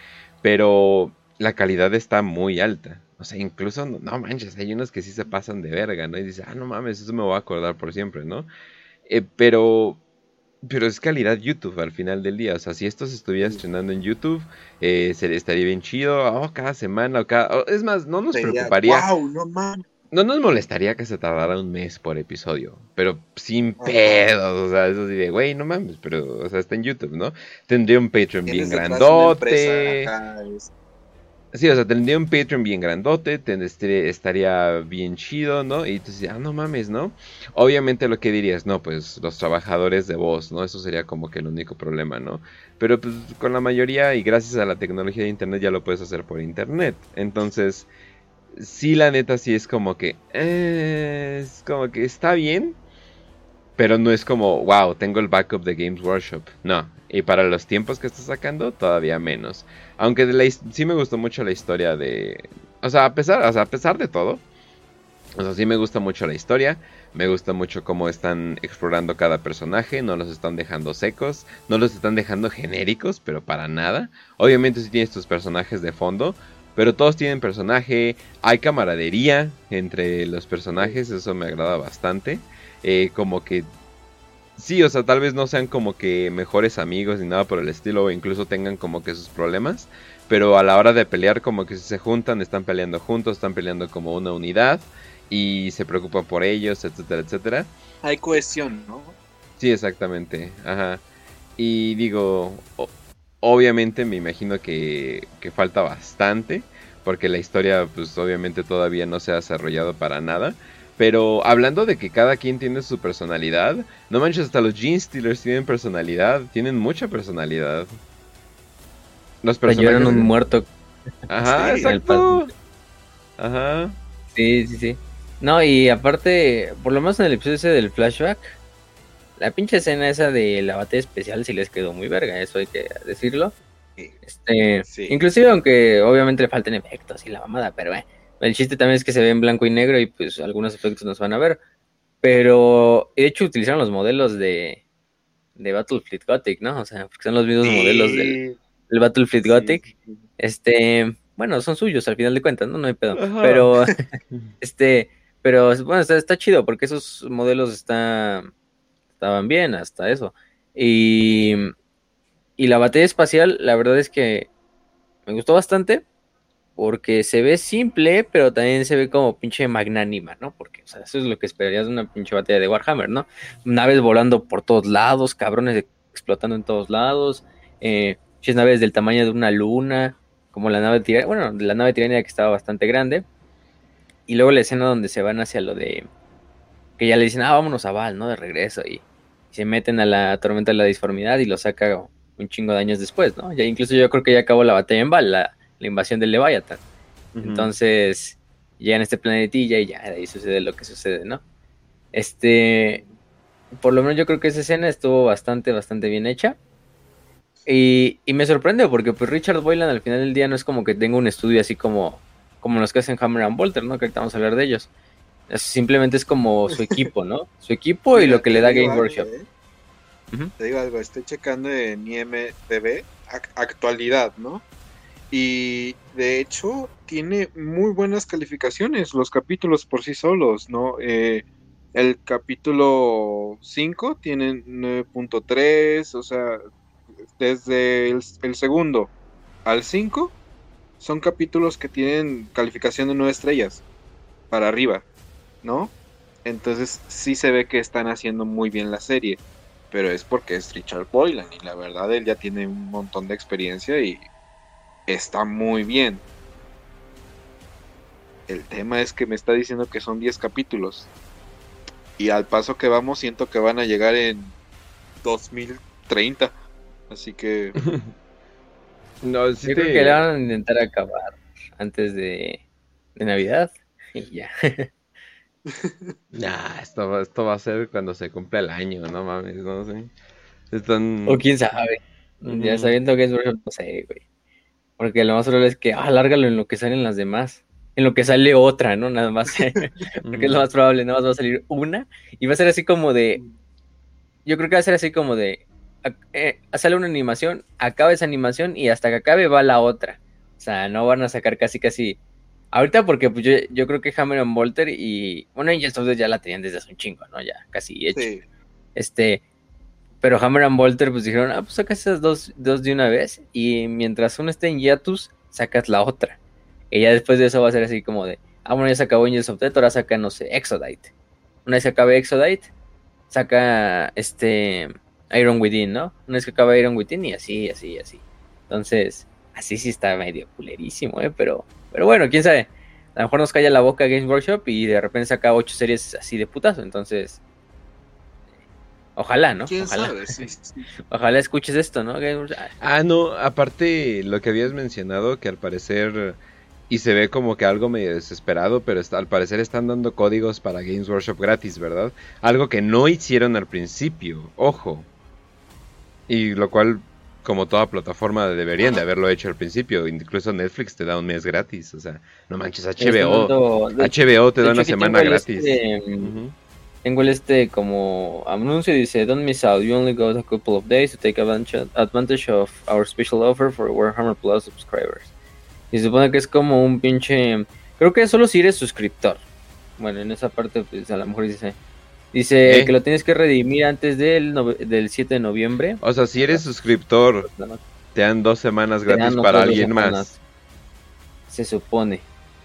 pero la calidad está muy alta. O sea, incluso, no, no manches, hay unos que sí se pasan de verga, ¿no? Y dices, ah, no mames, eso me voy a acordar por siempre, ¿no? Eh, pero, pero es calidad YouTube al final del día. O sea, si esto se estuviera estrenando en YouTube, eh, se, estaría bien chido. Oh, cada semana o cada... oh, es más, no nos
sería,
preocuparía.
Wow, no mames.
No nos molestaría que se tardara un mes por episodio, pero sin
Ajá.
pedos, o sea, eso sí de, güey, no mames, pero, o sea, está en YouTube, ¿no? Tendría un Patreon bien grandote.
empresa acá, es-
Sí, o sea, tendría un Patreon bien grandote, ten- este, estaría bien chido, ¿no? Y tú dices, ah, no mames, ¿no? Obviamente lo que dirías, no, pues los trabajadores de voz, ¿no? Eso sería como que el único problema, ¿no? Pero pues con la mayoría y gracias a la tecnología de internet ya lo puedes hacer por internet. Entonces, sí, la neta sí es como que, eh, es como que está bien, pero no es como, wow, tengo el backup de Games Workshop. No, y para los tiempos que está sacando, todavía menos. Aunque sí me gustó mucho la historia de... O sea, a pesar, a pesar de todo, o sea, sí me gusta mucho la historia, me gusta mucho cómo están explorando cada personaje, no los están dejando secos, no los están dejando genéricos, pero para nada. Obviamente sí tienes tus personajes de fondo, pero todos tienen personaje, hay camaradería entre los personajes, eso me agrada bastante. Eh, como que sí, o sea, tal vez no sean como que mejores amigos ni nada por el estilo, o incluso tengan como que sus problemas, pero a la hora de pelear, como que si se juntan, están peleando juntos, están peleando como una unidad y se preocupan por ellos, etcétera, etcétera.
Hay cohesión, ¿no?
Sí, exactamente. Ajá. Y digo, obviamente me imagino que, que falta bastante, porque la historia pues obviamente todavía no se ha desarrollado para nada. Pero hablando de que cada quien tiene su personalidad, no manches, hasta los Gene Stealers tienen personalidad, tienen mucha personalidad. Los personajes...
un muerto.
Ajá,
Sí,
el
exacto. Ajá.
Sí, sí, sí. No, y aparte, por lo menos en el episodio ese del flashback, la pinche escena esa de la batalla especial sí les quedó muy verga, eso hay que decirlo. Este,
Sí.
inclusive aunque obviamente le falten efectos y la mamada, pero eh, el chiste también es que se ve en blanco y negro y pues algunos efectos nos van a ver. Pero de hecho utilizaron los modelos de, de Battlefleet Gothic, ¿no? O sea, porque son los mismos modelos del, del
Sí,
Gothic. Este, bueno, son suyos al final de cuentas, ¿no? No hay pedo.
Ajá.
Pero, *laughs* este, pero bueno, está, está chido porque esos modelos está, estaban bien hasta eso. Y, y la batalla espacial, la verdad es que me gustó bastante porque se ve simple, pero también se ve como pinche magnánima, ¿no? Porque, o sea, eso es lo que esperarías de una pinche batalla de Warhammer, ¿no? Naves volando por todos lados, cabrones explotando en todos lados, eh, naves del tamaño de una luna, como la nave tirania, bueno, la nave tirania que estaba bastante grande. Y luego la escena donde se van hacia lo de que ya le dicen, ah, vámonos a Val, ¿no? De regreso. Y, y se meten a la tormenta de la disformidad y lo saca un chingo de años después, ¿no? Ya incluso yo creo que ya acabó la batalla en Val, la, la invasión del Leviathan. Entonces, llegan a este planetilla y ya de ahí sucede lo que sucede, ¿no? Este, por lo menos yo creo que esa escena estuvo bastante, bastante bien hecha. Y, y me sorprende porque pues Richard Boylan al final del día no es como que tenga un estudio así como, como los que hacen Hammer and Bolter, ¿no? Que ahorita vamos a hablar de ellos. Es- simplemente es como su equipo, ¿no? *laughs* Su equipo y lo que le da Game
algo,
Workshop.
¿eh? Te digo algo, estoy checando en IMDB, ac- actualidad, ¿no? Y de hecho tiene muy buenas calificaciones los capítulos por sí solos, ¿no? Eh, el capítulo 5 tiene 9.3, o sea, desde el, el segundo al 5 son capítulos que tienen calificación de 9 estrellas para arriba, ¿no? Entonces sí se ve que están haciendo muy bien la serie pero es porque es Richard Boylan y la verdad él ya tiene un montón de experiencia y está muy bien. El tema es que me está diciendo que son 10 capítulos y al paso que vamos siento que van a llegar en 2030. Así que *laughs*
No, sí
Yo
te-
creo que la van a intentar acabar antes de, de Navidad. Y ya. *laughs*
Nah, esto, va- esto va a ser cuando se cumpla el año, no mames, no sé. Están...
O quién sabe. Ya sabiendo que es no sé, güey. Porque lo más probable es que, ah, lárgalo en lo que salen las demás. En lo que sale otra, ¿no? Nada más. *laughs* Porque es lo más probable, nada más va a salir una. Y va a ser así como de. Yo creo que va a ser así como de. eh, sale una animación, acaba esa animación y hasta que acabe va la otra. O sea, no van a sacar casi, casi. Ahorita, porque pues, yo, yo creo que Hammer and Bolter y. Bueno, Angels of ya la tenían desde hace un chingo, ¿no? Ya casi hecho.
sí,
Este, pero Hammer and Bolter pues dijeron, ah, pues sacas esas dos, dos de una vez y mientras una esté en hiatus, sacas la otra. Y ya después de eso va a ser así como de, ah, bueno, ya se acabó Angels of Death, ahora saca, no sé, Exodite. Una vez que acabe Exodite, saca este Iron Within, ¿no? Una vez que acabe Iron Within y así, así, así. Entonces, así sí está medio culerísimo, ¿eh? Pero, pero bueno, quién sabe. A lo mejor nos calla la boca Games Workshop y de repente saca ocho series así de putazo. Entonces, ojalá, ¿no?
quién
Ojalá.
sabe. Sí, *laughs* sí.
Ojalá escuches esto, ¿no? Games Workshop. Ah,
Ah, no, aparte lo que habías mencionado, que al parecer, y se ve como que algo medio desesperado, pero está- al parecer están dando códigos para Games Workshop gratis, ¿verdad? Algo que no hicieron al principio, ojo. Y lo cual, como toda plataforma, deberían de haberlo hecho al principio. Incluso Netflix te da un mes gratis, o sea, no manches, HBO. HBO te da una semana gratis.
este,
Ujú.
Tengo el este como anuncio dice Don't miss out, you only got a couple of days to take advantage, advantage of our special offer for Warhammer Plus subscribers. Y se supone que es como un pinche... Creo que solo si eres suscriptor. Bueno, en esa parte pues a lo mejor dice... Dice
¿Eh?
que lo tienes que redimir antes del, del 7 de noviembre.
O sea, si eres suscriptor, te dan dos semanas gratis para alguien
semanas.
más.
Se supone,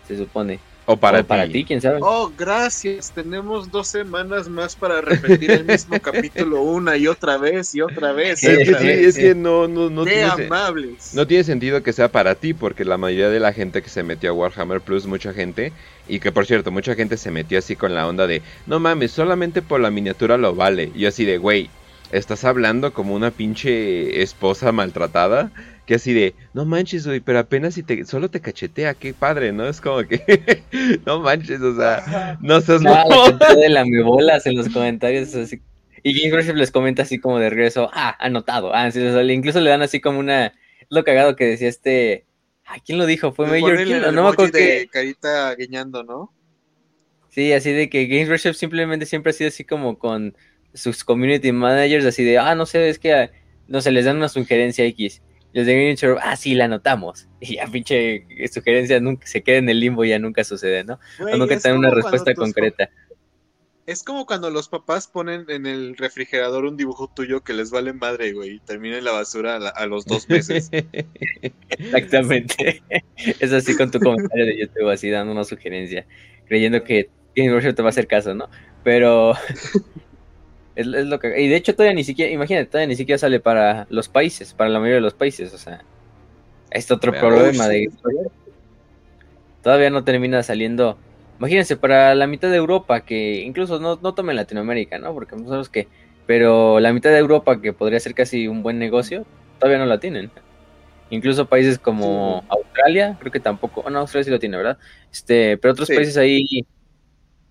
se supone.
O para,
O para
ti.
ti, quién sabe.
Oh, gracias. Tenemos dos semanas más para repetir el mismo *laughs* capítulo una y otra vez y otra vez. y
Es que
otra
sí,
vez.
es que no, no, no tiene,
amables.
no tiene sentido que sea para ti, porque la mayoría de la gente que se metió a Warhammer Plus, mucha gente, y que por cierto, mucha gente se metió así con la onda de, no mames, solamente por la miniatura lo vale. Y yo así de, güey, estás hablando como una pinche esposa maltratada, que así de, no manches, güey, pero apenas si te, solo te cachetea, qué padre, ¿no? Es como que, *laughs* no manches, o sea, no seas
Ah, la
mamón.
cantidad de lamebolas en los comentarios. así. Y Games Workshop les comenta así como de regreso, ah, anotado. Ah, sí, o sea, le- incluso le dan así como una, lo cagado que decía este. ¿A quién lo dijo? ¿Fue Major
el
No me acuerdo
de
que.
carita guiñando, ¿no?
Sí, así de que Games Workshop simplemente siempre ha sido así como con sus community managers, así de, ah, no sé, es que, ah, no sé, les dan una sugerencia X. Y Los de ah, sí, la anotamos. *laughs* Y ya pinche sugerencia nunca se queda en el limbo, ya nunca sucede, ¿no? O nunca
es
te dan una
como cuando
respuesta
tus
concreta.
Es como cuando los papás ponen en el refrigerador un dibujo tuyo que les vale madre, güey, y termina en la basura a, la- a los dos meses. *laughs*
Exactamente. es así con tu comentario de YouTube, así dando una sugerencia, creyendo que Workshop te va a hacer caso, ¿no? Pero es, es lo que... Y de hecho todavía ni siquiera, imagínate, todavía ni siquiera sale para los países, para la mayoría de los países, o sea, este otro problema de... Todavía no termina saliendo... Imagínense, para la mitad de Europa, que incluso no, no tomen Latinoamérica, ¿no? Porque nosotros que... Pero la mitad de Europa, que podría ser casi un buen negocio, todavía no la tienen. Incluso países como Australia, creo que tampoco. Bueno, Australia sí lo tiene, ¿verdad? Este, pero otros
Sí.
países ahí,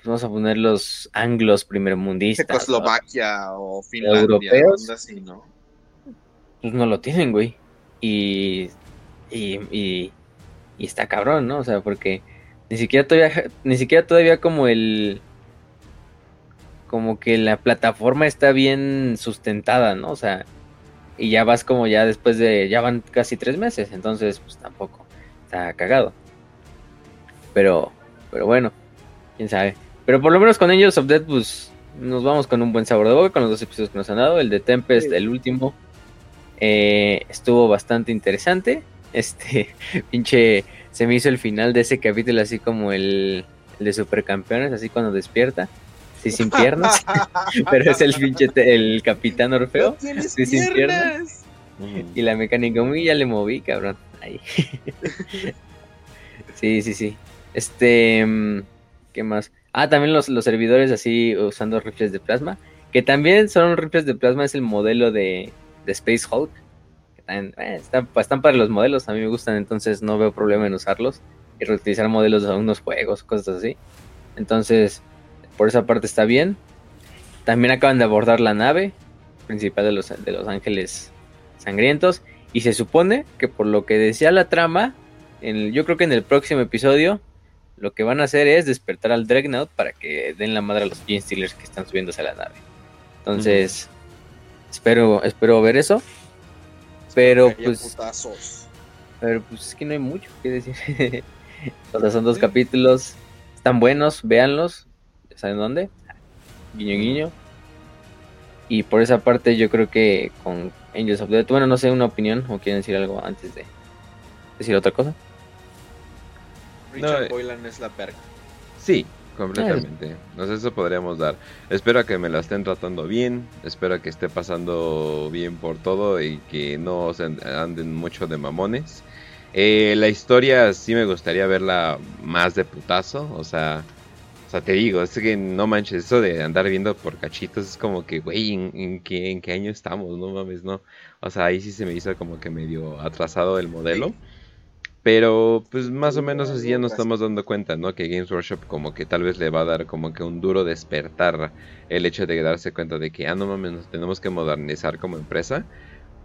pues vamos a poner los anglos primermundistas.
Checoslovaquia o Finlandia,
Europeos.
así, ¿no?
pues no lo tienen, güey. Y, y, y, y está cabrón, ¿no? O sea, porque ni siquiera todavía, ni siquiera todavía como el, como que la plataforma está bien sustentada, ¿no? O sea, y ya vas como ya después de, ya van casi tres meses, entonces pues tampoco está cagado. Pero, pero bueno, quién sabe. Pero por lo menos con Angels of Death, pues nos vamos con un buen sabor de boca con los dos episodios que nos han dado. El de Tempest,
Sí.
el último, eh, estuvo bastante interesante. *laughs* Este, pinche, se me hizo el final de ese capítulo así como el, el de Supercampeones, así cuando despierta, sí sin piernas, *laughs* pero es el pinche, te- el Capitán Orfeo.
¡No
Sí, sin
piernas!
Y la mecánica, muy ya le moví, cabrón. Ahí. *laughs* sí, sí, sí. Este, mm, ¿qué más? Ah, también los, los servidores así usando rifles de plasma. Que también son rifles de plasma, es el modelo de, de Space Hulk. Eh, están, para los modelos, a mí me gustan, entonces no veo problema en usarlos. Y reutilizar modelos de unos juegos, cosas así. Entonces, por esa parte está bien. También acaban de abordar la nave principal de los, de los ángeles sangrientos. Y se supone que por lo que decía la trama, yo creo que en el próximo episodio lo que van a hacer es despertar al Dreadnought para que den la madre a los Gene Stealers que están subiéndose a la nave. Entonces, espero, espero ver eso. Pero pues,
putazos.
pero pues es que no hay mucho que decir. *laughs* o sea, son dos capítulos, están buenos, véanlos. ¿Saben dónde? Guiño, guiño. Y por esa parte yo creo que con Angels of Death, bueno, no sé, una opinión o quieren decir algo antes de decir otra cosa.
Richard
No, eh.
Boylan es la verga.
Sí, completamente. No sé, eso podríamos dar. Espero a que me la estén tratando bien. Espero a que esté pasando bien por todo y que no se anden mucho de mamones. Eh, la historia sí me gustaría verla más de putazo. O sea, o sea, te digo, es que no manches, eso de andar viendo por cachitos es como que, güey, ¿en, en qué, ¿en qué año estamos? No mames, no. O sea, ahí sí se me hizo como que medio atrasado el modelo. Pero pues más o menos así ya nos estamos dando cuenta, ¿no? Que Games Workshop como que tal vez le va a dar como que un duro despertar el hecho de darse cuenta de que, ah, no mames, nos tenemos que modernizar como empresa.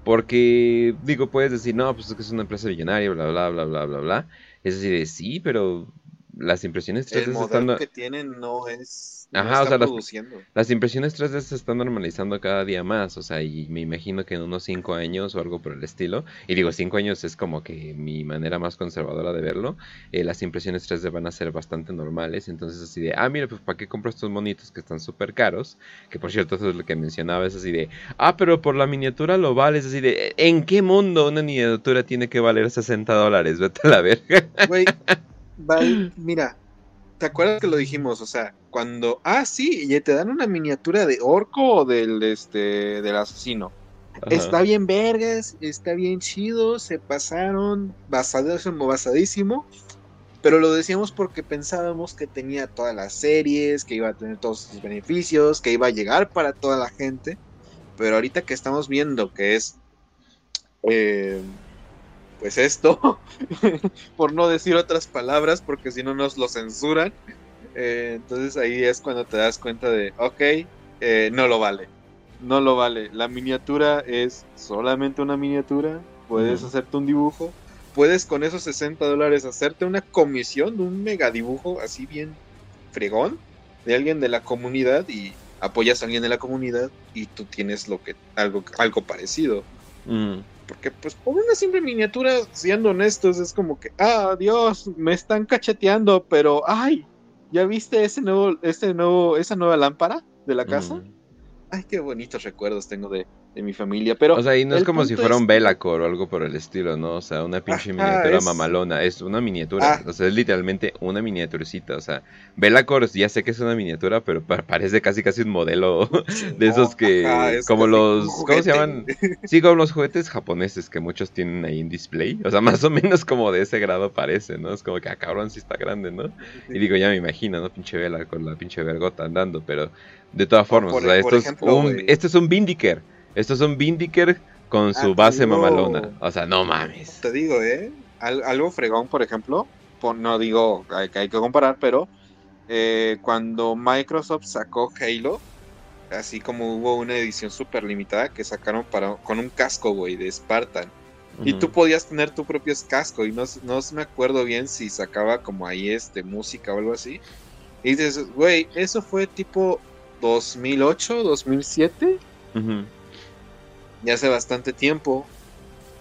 Porque, digo, puedes decir, no, pues es que es una empresa millonaria, bla, bla, bla, bla, bla, bla. Es decir, de, sí, pero las impresiones 3D
El
se están...
que tienen no es. No
Ajá, o sea, las-
produciendo.
Las impresiones 3D se están normalizando cada día más, o sea, y me imagino que en unos 5 años o algo por el estilo, y digo 5 años es como que mi manera más conservadora de verlo, eh, las impresiones 3D van a ser bastante normales, entonces así de, ah, mira, pues ¿para qué compro estos monitos que están súper caros? Que por cierto, eso es lo que mencionaba, es así de, ah, pero por la miniatura lo vale, es así de, ¿en qué mundo una miniatura tiene que valer 60 dólares? Vete a la verga.
Güey, Val, *clears throat* mira, ¿te acuerdas que lo dijimos? O sea, cuando. Ah, sí, y te dan una miniatura de orco o del este del asesino.
Ajá.
Está bien vergas, está bien chido, se pasaron basadísimo, basadísimo. Pero lo decíamos porque pensábamos que tenía todas las series, que iba a tener todos sus beneficios, que iba a llegar para toda la gente. Pero ahorita que estamos viendo que es, eh, pues esto, *laughs* por no decir otras palabras, porque si no nos lo censuran. eh, entonces ahí es cuando te das cuenta de, ok, eh, no lo vale. No lo vale. La miniatura es solamente una miniatura. puedes hacerte un dibujo, puedes con esos 60 dólares hacerte una comisión de un mega dibujo así bien fregón de alguien de la comunidad y apoyas a alguien de la comunidad y tú tienes lo que algo algo parecido.
Mm.
Porque pues por una simple miniatura, siendo honestos, es como que, ah, Dios, me están cacheteando, pero ay, ¿ya viste ese nuevo, este nuevo, esa nueva lámpara de la casa?
Mm.
Ay, qué bonitos recuerdos tengo de, de mi familia. Pero
O sea, y no es como si fuera
es
un Velacor o algo por el estilo, ¿no? O sea, una pinche
Ajá,
miniatura
es-
mamalona. Es una miniatura.
Ah.
O sea, es literalmente una miniaturcita. O sea, Velacor ya sé que es una miniatura, pero pa- parece casi casi un modelo *laughs* de esos que.
Ajá, es
como los. ¿Cómo se llaman? *laughs* Sí, como los juguetes japoneses que muchos tienen ahí en display. O sea, más o menos como de ese grado parece, ¿no? Es como que, ah, cabrón, sí está grande, ¿no? Y digo, ya me imagino, ¿no? Pinche vela con la pinche vergota andando, pero de todas formas,
por-
o sea,
por
esto,
ejemplo,
es un,
güey.
esto es un Vindiker. Esto es un Vindiker con su
Ah,
base mamalona. O sea, no mames.
Te digo, ¿eh? Al- algo fregón, por ejemplo, por- no digo que hay que comparar, pero eh, cuando Microsoft sacó Halo, así como hubo una edición súper limitada que sacaron para, con un casco, güey, de Spartan. Y tú podías tener tu propio casco y no, no me acuerdo bien si sacaba como ahí este música o algo así. Y dices, güey, eso fue tipo 2008, 2007,
Ujú.
Ya hace bastante tiempo.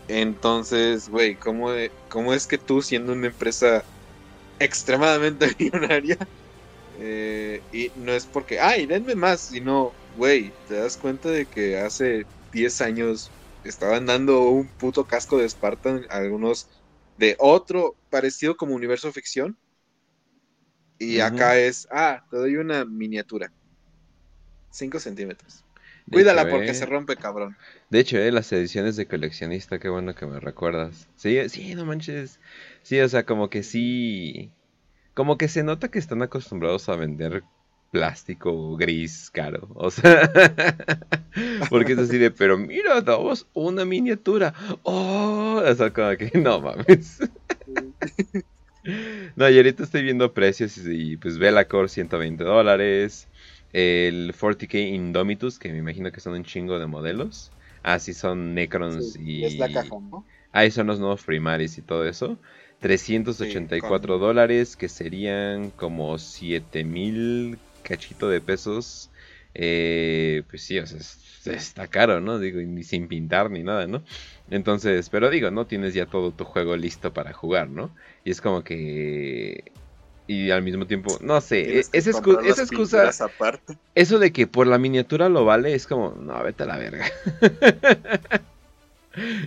Entonces, güey, ¿cómo, ¿cómo es que tú siendo una empresa extremadamente *laughs* millonaria eh, y no es porque, ay, denme más, sino, güey, te das cuenta de que hace 10 años estaban dando un puto casco de Spartan a algunos de otro parecido como universo ficción. Y acá es, ah, te doy una miniatura. 5 centímetros. Cuídala
hecho,
porque
eh,
se rompe, cabrón.
De hecho, eh, las ediciones de coleccionista, qué bueno que me recuerdas. Sí, sí, no manches. Sí, o sea, como que sí. Como que se nota que están acostumbrados a vender plástico gris caro. *laughs* O sea, porque es así de, pero mira, damos una miniatura. Oh, o sea, como que *laughs* no mames. *laughs* No, y ahorita estoy viendo precios y, y, pues Velacor 120 dólares. El 40k Indomitus, que me imagino que son un chingo de modelos. Ah, sí, son Necrons
Sí,
y...
Es la caja, ¿no?
Ahí son los nuevos primaris y todo eso. 384
Sí,
dólares, que serían como 7000 cachito de pesos. Eh, pues sí, o sea, es- está caro, ¿no? Digo, ni sin pintar ni nada, ¿no? Entonces, pero digo, ¿no? Tienes ya todo tu juego listo para jugar, ¿no? Y es como que... Y al mismo tiempo, no sé,
que
esa, excu- excusa,
aparte.
eso de que por la miniatura lo vale, es como, no, vete a la verga. *laughs*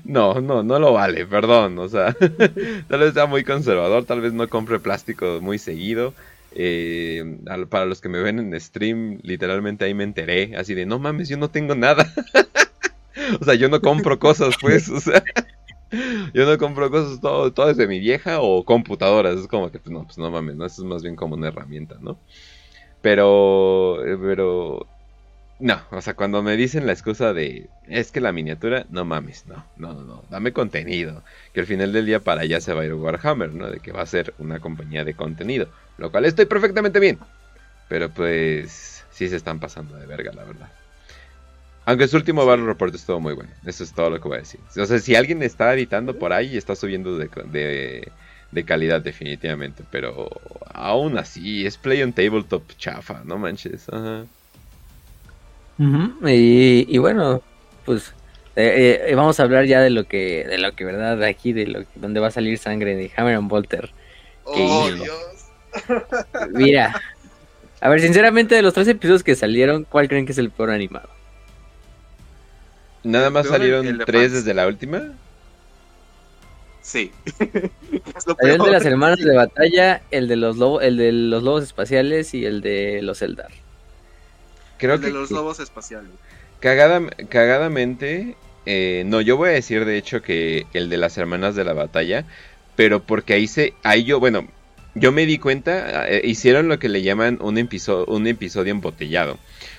No, no, no lo vale, perdón. O sea, *laughs* tal vez sea muy conservador, tal vez no compre plástico muy seguido. Eh, para los que me ven en stream, literalmente ahí me enteré, así de, no mames, yo no tengo nada. *laughs* o sea, yo no compro cosas, pues, o sea, *laughs* yo no compro cosas, todo, es de mi vieja o computadoras. Es como que, pues, no, pues no mames, ¿no? Eso es más bien como una herramienta, ¿no? Pero, eh, pero, no, o sea, cuando me dicen la excusa de es que la miniatura, no mames, no, no, no, no, dame contenido. Que al final del día para allá se va a ir Warhammer, ¿no? De que va a ser una compañía de contenido, lo cual estoy perfectamente bien. Pero pues, sí se están pasando de verga, la verdad. Aunque su último Battle Report estuvo muy bueno, eso es todo lo que voy a decir. O sea, si alguien está editando por ahí, está subiendo de, de, de calidad definitivamente, pero aún así es Play on Tabletop chafa, no manches. Ajá.
Y, y bueno, pues eh, eh, vamos a hablar ya de lo que, de lo que, verdad, de aquí, de lo que, donde va a salir sangre de Hammer and Bolter.
¡Oh. Dios!
Mira, a ver, sinceramente, de los tres episodios que salieron, ¿cuál creen que es el peor animado?
Nada más salieron tres desde la última.
Sí. *laughs*
El de las hermanas de batalla, el de los lobos, el de los lobos espaciales y el de los Eldar.
Creo
El
que
de los lobos espaciales.
cagada- cagadamente, eh, no, yo voy a decir de hecho que el de las hermanas de la batalla, pero porque ahí se, ahí yo, bueno, yo me di cuenta, eh, hicieron lo que le llaman un episodio, un episodio embotellado.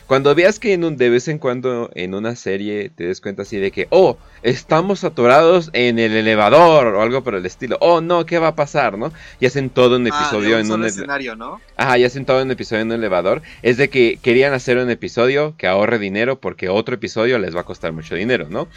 Cuando veas que en un, de vez en cuando en una serie te des cuenta así de que, oh, estamos atorados en el elevador o algo por el estilo, oh no, ¿qué va a pasar, no? Y hacen todo un episodio
ah, un
en un
escenario, ¿no?
Ajá, ya hacen todo un episodio en un elevador. Es de que querían hacer un episodio que ahorre dinero porque otro episodio les va a costar mucho dinero, ¿no?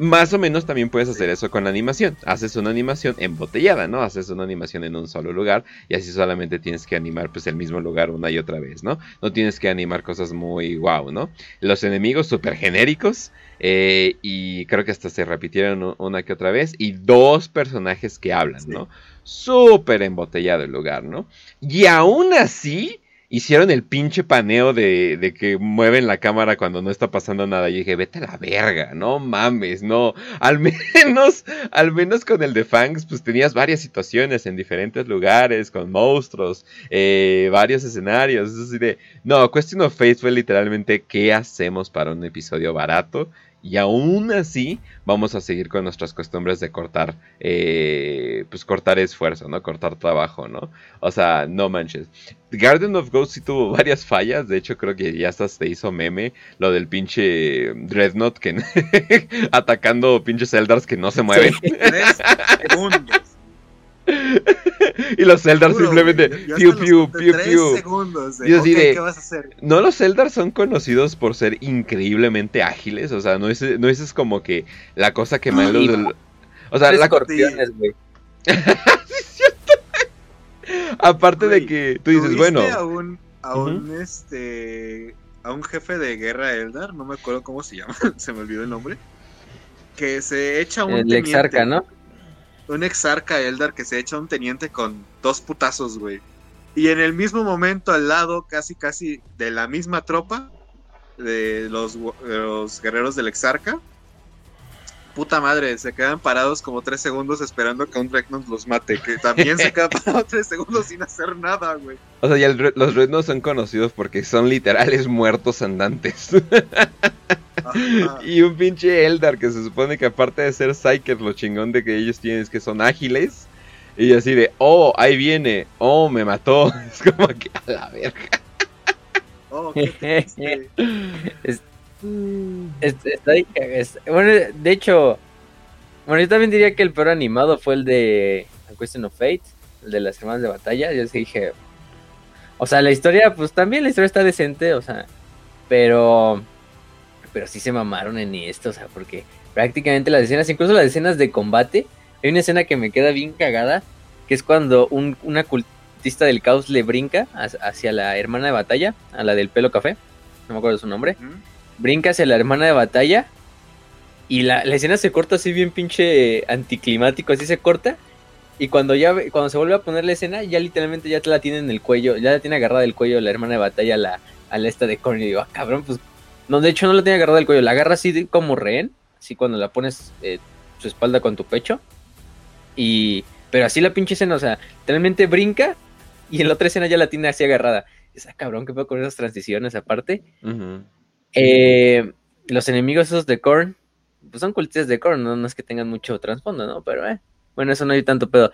Más o menos también puedes hacer eso con la animación. Haces una animación embotellada, ¿no? Haces una animación en un solo lugar y así solamente tienes que animar pues el mismo lugar una y otra vez, ¿no? No tienes que animar cosas muy wow, ¿no? Los enemigos súper genéricos eh, y creo que hasta se repitieron una que otra vez y dos personajes que hablan, ¿no? Súper embotellado el lugar, ¿no? Y aún así hicieron el pinche paneo de, que mueven la cámara cuando no está pasando nada. Y dije, vete a la verga, no mames, no. *laughs* Al menos, al menos con el de Fangs, pues tenías varias situaciones en diferentes lugares, con monstruos, eh, varios escenarios. Es así de, no, Question of Faith fue literalmente qué hacemos para un episodio barato y aún así vamos a seguir con nuestras costumbres de cortar, eh, pues cortar esfuerzo, ¿no? Cortar trabajo, ¿no? O sea, no manches. Garden of Ghosts sí tuvo *laughs* varias fallas, de hecho creo que ya hasta se hizo meme lo del pinche Dreadnought que *laughs* atacando pinches Eldars que no se mueven. segundos. *laughs* y los Eldar simplemente piu piu piu piu.
Segundos, eh. ¿qué vas a hacer?
No, los Eldar son conocidos por ser increíblemente ágiles. O sea, no es, no es como que la cosa que más los O sea, la
escorpiones, güey. *laughs*
Aparte de que tú dices, bueno.
A un, a un este. A un jefe de guerra Eldar, no me acuerdo cómo se llama, *laughs* se me olvidó el nombre. Que se echa un.
El exarca, ¿no?
Un exarca Eldar que se echa un teniente con dos putazos, güey. Y en el mismo momento, al lado, casi, casi de la misma tropa de los, los guerreros del exarca, puta madre, se quedan parados como tres segundos esperando que un Dreadnought los mate, que también se queda *laughs* parado tres segundos sin hacer nada, güey.
O sea, ya los Dreadnoughts son conocidos porque son literales muertos andantes. *laughs* y un pinche Eldar que se supone que aparte de ser Psyker, lo chingón de que ellos tienen es que son ágiles. Y así de, oh, ahí viene, oh, me mató. *laughs* Es como que a la verga.
Oh, qué
bueno, de hecho, bueno, yo también diría que el peor animado fue el de A Question of Fate, el de las hermanas de batalla. Yo dije, o sea, la historia, pues también la historia está decente, o sea, pero pero sí se mamaron en esto, o sea, porque prácticamente las escenas, incluso las escenas de combate, hay una escena que me queda bien cagada, que es cuando un, una cultista del caos le brinca hacia la hermana de batalla, a la del pelo café, no me acuerdo su nombre, brinca hacia la hermana de batalla y la, la, escena se corta así bien pinche anticlimático, así se corta. Y cuando ya cuando se vuelve a poner la escena, ya literalmente ya te la tiene en el cuello, ya la tiene agarrada del cuello la hermana de batalla a la, esta de Corny. Digo, ah, cabrón, pues no, de hecho no la tiene agarrada del cuello, la agarra así como rehén, así cuando la pones eh, su espalda con tu pecho. Y. Pero así la pinche escena, o sea, realmente brinca y en la otra escena ya la tiene así agarrada. Esa cabrón que puedo con esas transiciones aparte. Eh, los enemigos esos de Korn, pues son cultistas de Korn, ¿no? es que tengan mucho trasfondo, ¿no? Pero eh, bueno, eso no hay tanto pedo.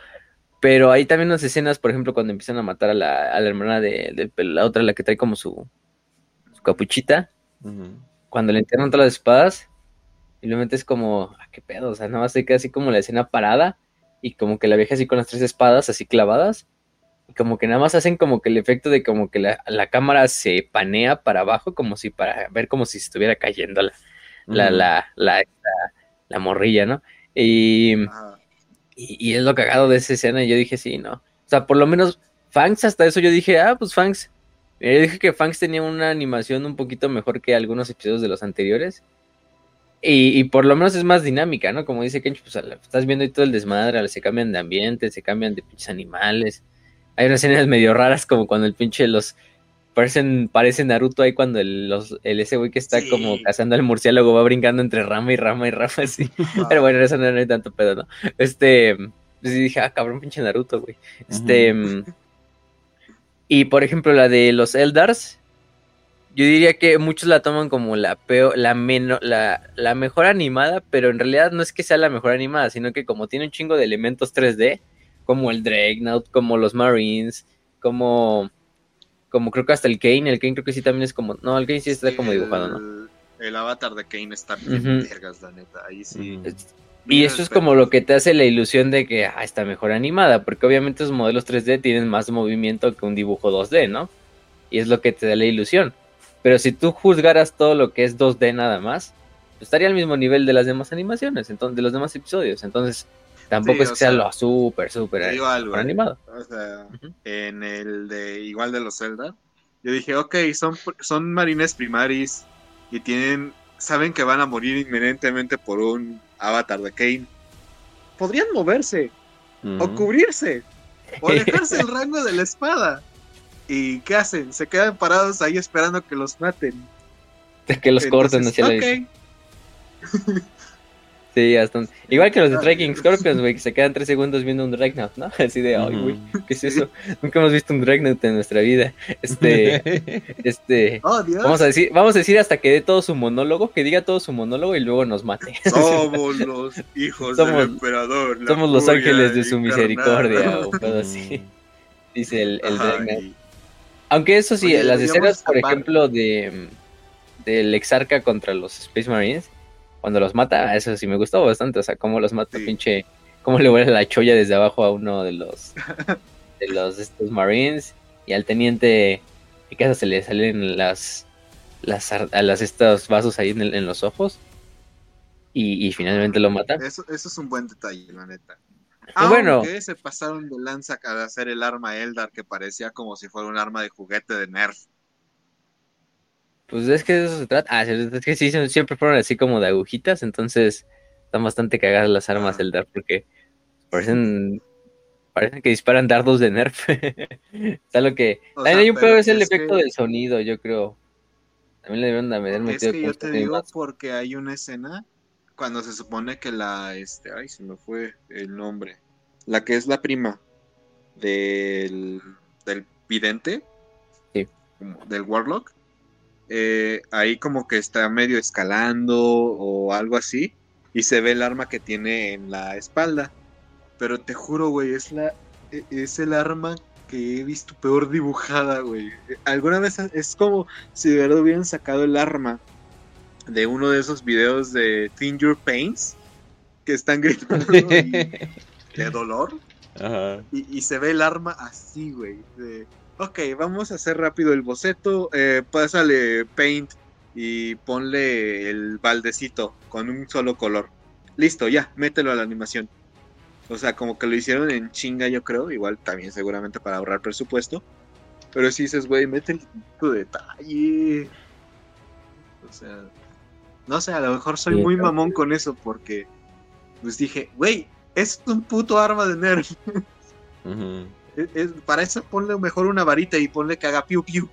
Pero hay también unas escenas, por ejemplo, cuando empiezan a matar a la, a la hermana de, de, la otra, la que trae como su, su capuchita. Cuando le entierran todas las espadas y metes como, ah, qué pedo, o sea, nada más se queda así como la escena parada y como que la vieja así con las tres espadas así clavadas como que nada más hacen como que el efecto de como que la, cámara se panea para abajo como si para ver como si estuviera cayendo la, la, la, la, la, morrilla, ¿no? Y, y, es lo cagado de esa escena y yo dije, sí, no. O sea, por lo menos Fangs hasta eso yo dije, ah, pues Fangs yo dije que Fangs tenía una animación un poquito mejor que algunos episodios de los anteriores. Y, por lo menos es más dinámica, ¿no? Como dice Kench, pues estás viendo ahí todo el desmadre, se cambian de ambiente, se cambian de pinches animales. Hay unas escenas medio raras como cuando el pinche los parecen, parece Naruto ahí cuando el, los, el ese güey que está como cazando al murciélago va brincando entre rama y rama y rama *laughs* así. Pero bueno, eso no, no, hay tanto pedo, ¿no? Este, pues dije, ah, cabrón, pinche Naruto, güey. Este, y por ejemplo, la de los Eldars, yo diría que muchos la toman como la peor, la, la, la, mejor animada, pero en realidad no es que sea la mejor animada, sino que como tiene un chingo de elementos 3D, como el Dreadnought, como los Marines, como, como creo que hasta el Kane, el Kane creo que sí también es como, no, el Kane sí está como dibujado, ¿no?
El avatar de Kane está bien vergas, la neta, ahí sí.
Y eso es como lo que te hace la ilusión de que ah, está mejor animada, porque obviamente los modelos 3D tienen más movimiento que un dibujo 2D, ¿no? Y es lo que te da la ilusión. Pero si tú juzgaras todo lo que es 2D nada más, estaría al mismo nivel de las demás animaciones, entonces, de los demás episodios. Entonces, tampoco
Sí,
es que sea
sea,
lo
digo algo,
súper
¿eh?
animado.
O sea,
Ujú.
en el de igual de los Zelda, yo dije, ok, son, son marines primaris y tienen, saben que van a morir inminentemente por un avatar de Kane. Podrían moverse, o cubrirse, o *laughs* alejarse el rango de la espada. ¿Y qué hacen? Se quedan parados ahí esperando que los maten.
Que los corten
Entonces,
hacia la
ok, *laughs*
Sí, hasta un- Igual que los de
Ay,
Striking. Scorpions, güey, que se quedan tres segundos viendo un Dreadnought, ¿no? *laughs* Así de, ay, güey. ¿qué es eso? Nunca hemos visto un Dreadnought en nuestra vida. Este, *laughs* este,
Oh, Dios.
vamos a decir, vamos a decir hasta que dé todo su monólogo, que diga todo su monólogo y luego nos mate. *laughs*
Somos los hijos
Somos-
del emperador.
Somos los ángeles de su
encarnada.
misericordia o cosas así, dice el, el Dreadnought. Aunque eso sí,
Oye,
las escenas, por ejemplo, de del Exarca contra los Space Marines, cuando los mata, eso sí me gustó bastante, o sea, cómo los mata
Sí.
pinche, cómo le vuela la cholla desde abajo a uno de los *laughs* de los estos Marines y al teniente que casa se le salen las las a las estos vasos ahí en, el- en los ojos y, y finalmente lo mata.
Eso, eso es un buen detalle, la neta.
Y bueno.
Aunque se pasaron de lanza al hacer el arma Eldar que parecía como si fuera un arma de juguete de Nerf.
Pues es que de eso se trata. Ah, es que sí, siempre fueron así como de agujitas, entonces están bastante cagadas las armas
Ah.
del Dark porque parecen parecen que disparan dardos de Nerf. *laughs* Está lo que
O
también
sea,
hay un pedo es el
es
efecto
que-
del sonido, yo creo. También le debieron de haber
Es
metido
que yo te digo
más.
porque hay una escena cuando se supone que la, este, ay, se me fue el nombre. La que es la prima del, del vidente,
Sí.
como del Warlock. Eh, ahí como que está medio escalando o algo así. Y se ve el arma que tiene en la espalda. Pero te juro, güey, es la e- es el arma que he visto peor dibujada, güey. Alguna vez es como si de verdad hubieran sacado el arma de uno de esos videos de Thin Your Pains que están gritando y- *laughs* de dolor
Ajá.
y, y se ve el arma así, güey. de, ok, vamos a hacer rápido el boceto, eh, pásale paint y ponle el baldecito con un solo color. Listo, ya, mételo a la animación. O sea, como que lo hicieron en chinga, yo creo. Igual también seguramente para ahorrar presupuesto. Pero si dices, güey, mete tu detalle. O sea, no sé, a lo mejor soy muy mamón con eso porque pues dije, güey, es un puto arma de Nerf. Es- es- para eso ponle mejor una varita y ponle que haga piu piu.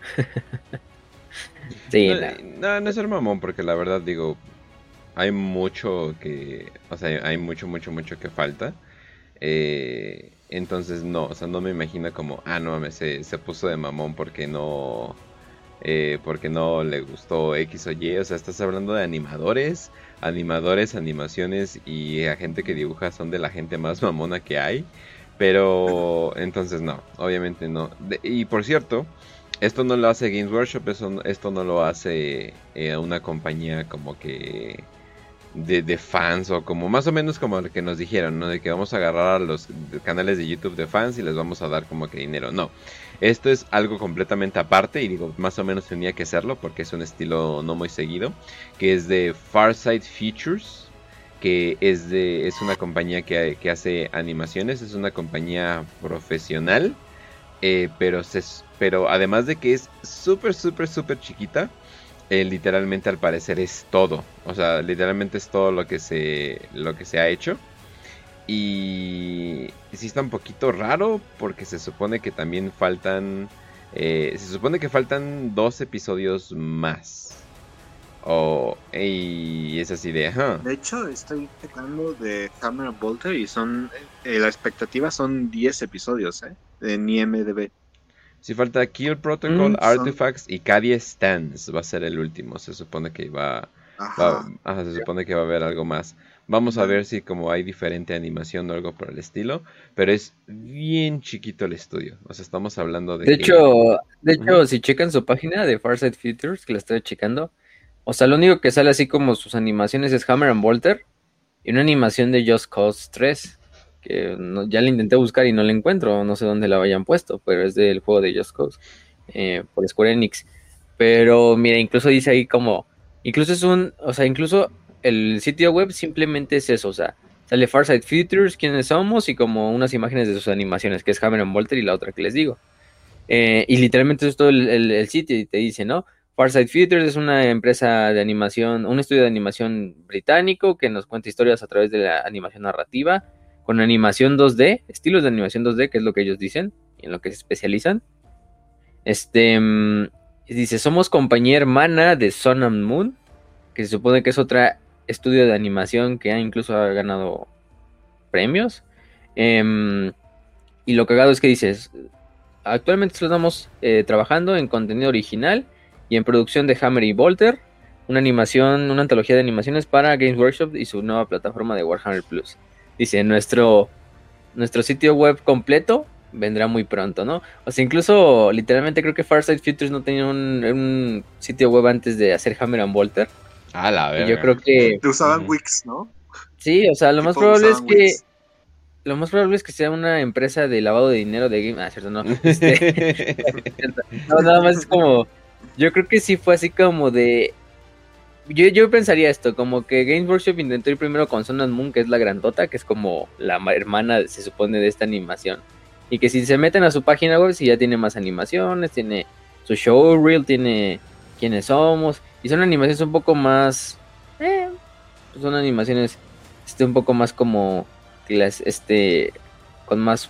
*laughs*
Sí,
No,
la-
no, no es ser mamón, porque la verdad digo, hay mucho que, o sea, hay mucho, mucho, mucho que falta. Eh, entonces no, o sea, no me imagino como, ah, no mames, se, se puso de mamón porque no, eh, porque no le gustó X o Y. O sea, estás hablando de animadores, animadores, animaciones y a gente que dibuja son de la gente más mamona que hay. Pero entonces no, obviamente no. Y por cierto, esto no lo hace Games Workshop, esto no lo hace eh, una compañía como que de, fans o como más o menos como lo que nos dijeron, ¿no? De que vamos a agarrar a los canales de YouTube de fans y les vamos a dar como que dinero. No, esto es algo completamente aparte y digo, más o menos tenía que serlo porque es un estilo no muy seguido, que es de Farside Features, que es de es una compañía que, que hace animaciones, es una compañía profesional, eh, pero se, pero además de que es súper súper súper chiquita, eh, literalmente al parecer es todo, o sea, literalmente es todo lo que se lo que se ha hecho. Y sí está un poquito raro porque se supone que también faltan. eh, se supone que faltan dos episodios más. O. y es así de.
De hecho, estoy checando de Hammer and Bolter y son. eh, la expectativa son 10 episodios, ¿eh? En IMDb.
Si falta Kill Protocol,
Mm,
son-
Artifacts y Cadia Stands. Va a ser el último. Se supone que va.
Ajá.
va- ajá, se supone que va a haber algo más. Vamos a ver si como hay diferente animación o algo por el estilo. Pero es bien chiquito el estudio. O sea, estamos hablando de.
De
que-
hecho, de hecho, si checan su página de Farside Features, que la estoy checando, o sea, lo único que sale así como sus animaciones es Hammer and Bolter y una animación de Just Cause 3, que ya la intenté buscar y no la encuentro, no sé dónde la hayan puesto, pero es del juego de Just Cause, eh, por Square Enix. Pero mira, incluso dice ahí como Incluso es un, o sea, incluso el sitio web simplemente es eso, o sea, sale Farside Futures, quiénes somos y como unas imágenes de sus animaciones, que es Hammer and Volter y la otra que les digo. Eh, y literalmente es todo el, sitio y te dice, ¿no? Farside Futures es una empresa de animación, un estudio de animación británico que nos cuenta historias a través de la animación narrativa, con animación 2D, estilos de animación 2D, que es lo que ellos dicen, y en lo que se especializan. Este, mm, dice, somos compañía hermana de Sun and Moon, que se supone que es otra estudio de animación que ha incluso ha ganado premios. Em, y lo cagado es que dices, actualmente estamos eh, trabajando en contenido original y en producción de Hammer y Volter, una animación, una antología de animaciones para Games Workshop y su nueva plataforma de Warhammer Plus. Dice, nuestro, nuestro sitio web completo vendrá muy pronto, ¿no? O sea, incluso literalmente creo que Farside Futures no tenía un, sitio web antes de hacer Hammer and Volter.
Ah, la verdad.
Yo creo que.
Te usaban Wix, ¿no?
Sí, o sea, lo más probable es que. Lo más probable es que sea una empresa de lavado de dinero de Game. Ah, cierto, no. Este, *laughs* *laughs* no, nada más es como. Yo creo que sí fue así como de. Yo, yo pensaría esto, como que Games Workshop intentó ir primero con Sun Moon, que es la grandota, que es como la hermana, se supone, de esta animación. Y que si se meten a su página web, si ya tiene más animaciones, tiene su showreel, tiene quiénes somos. Y son animaciones un poco más. Eh, son animaciones este, un poco más como. Este. Con más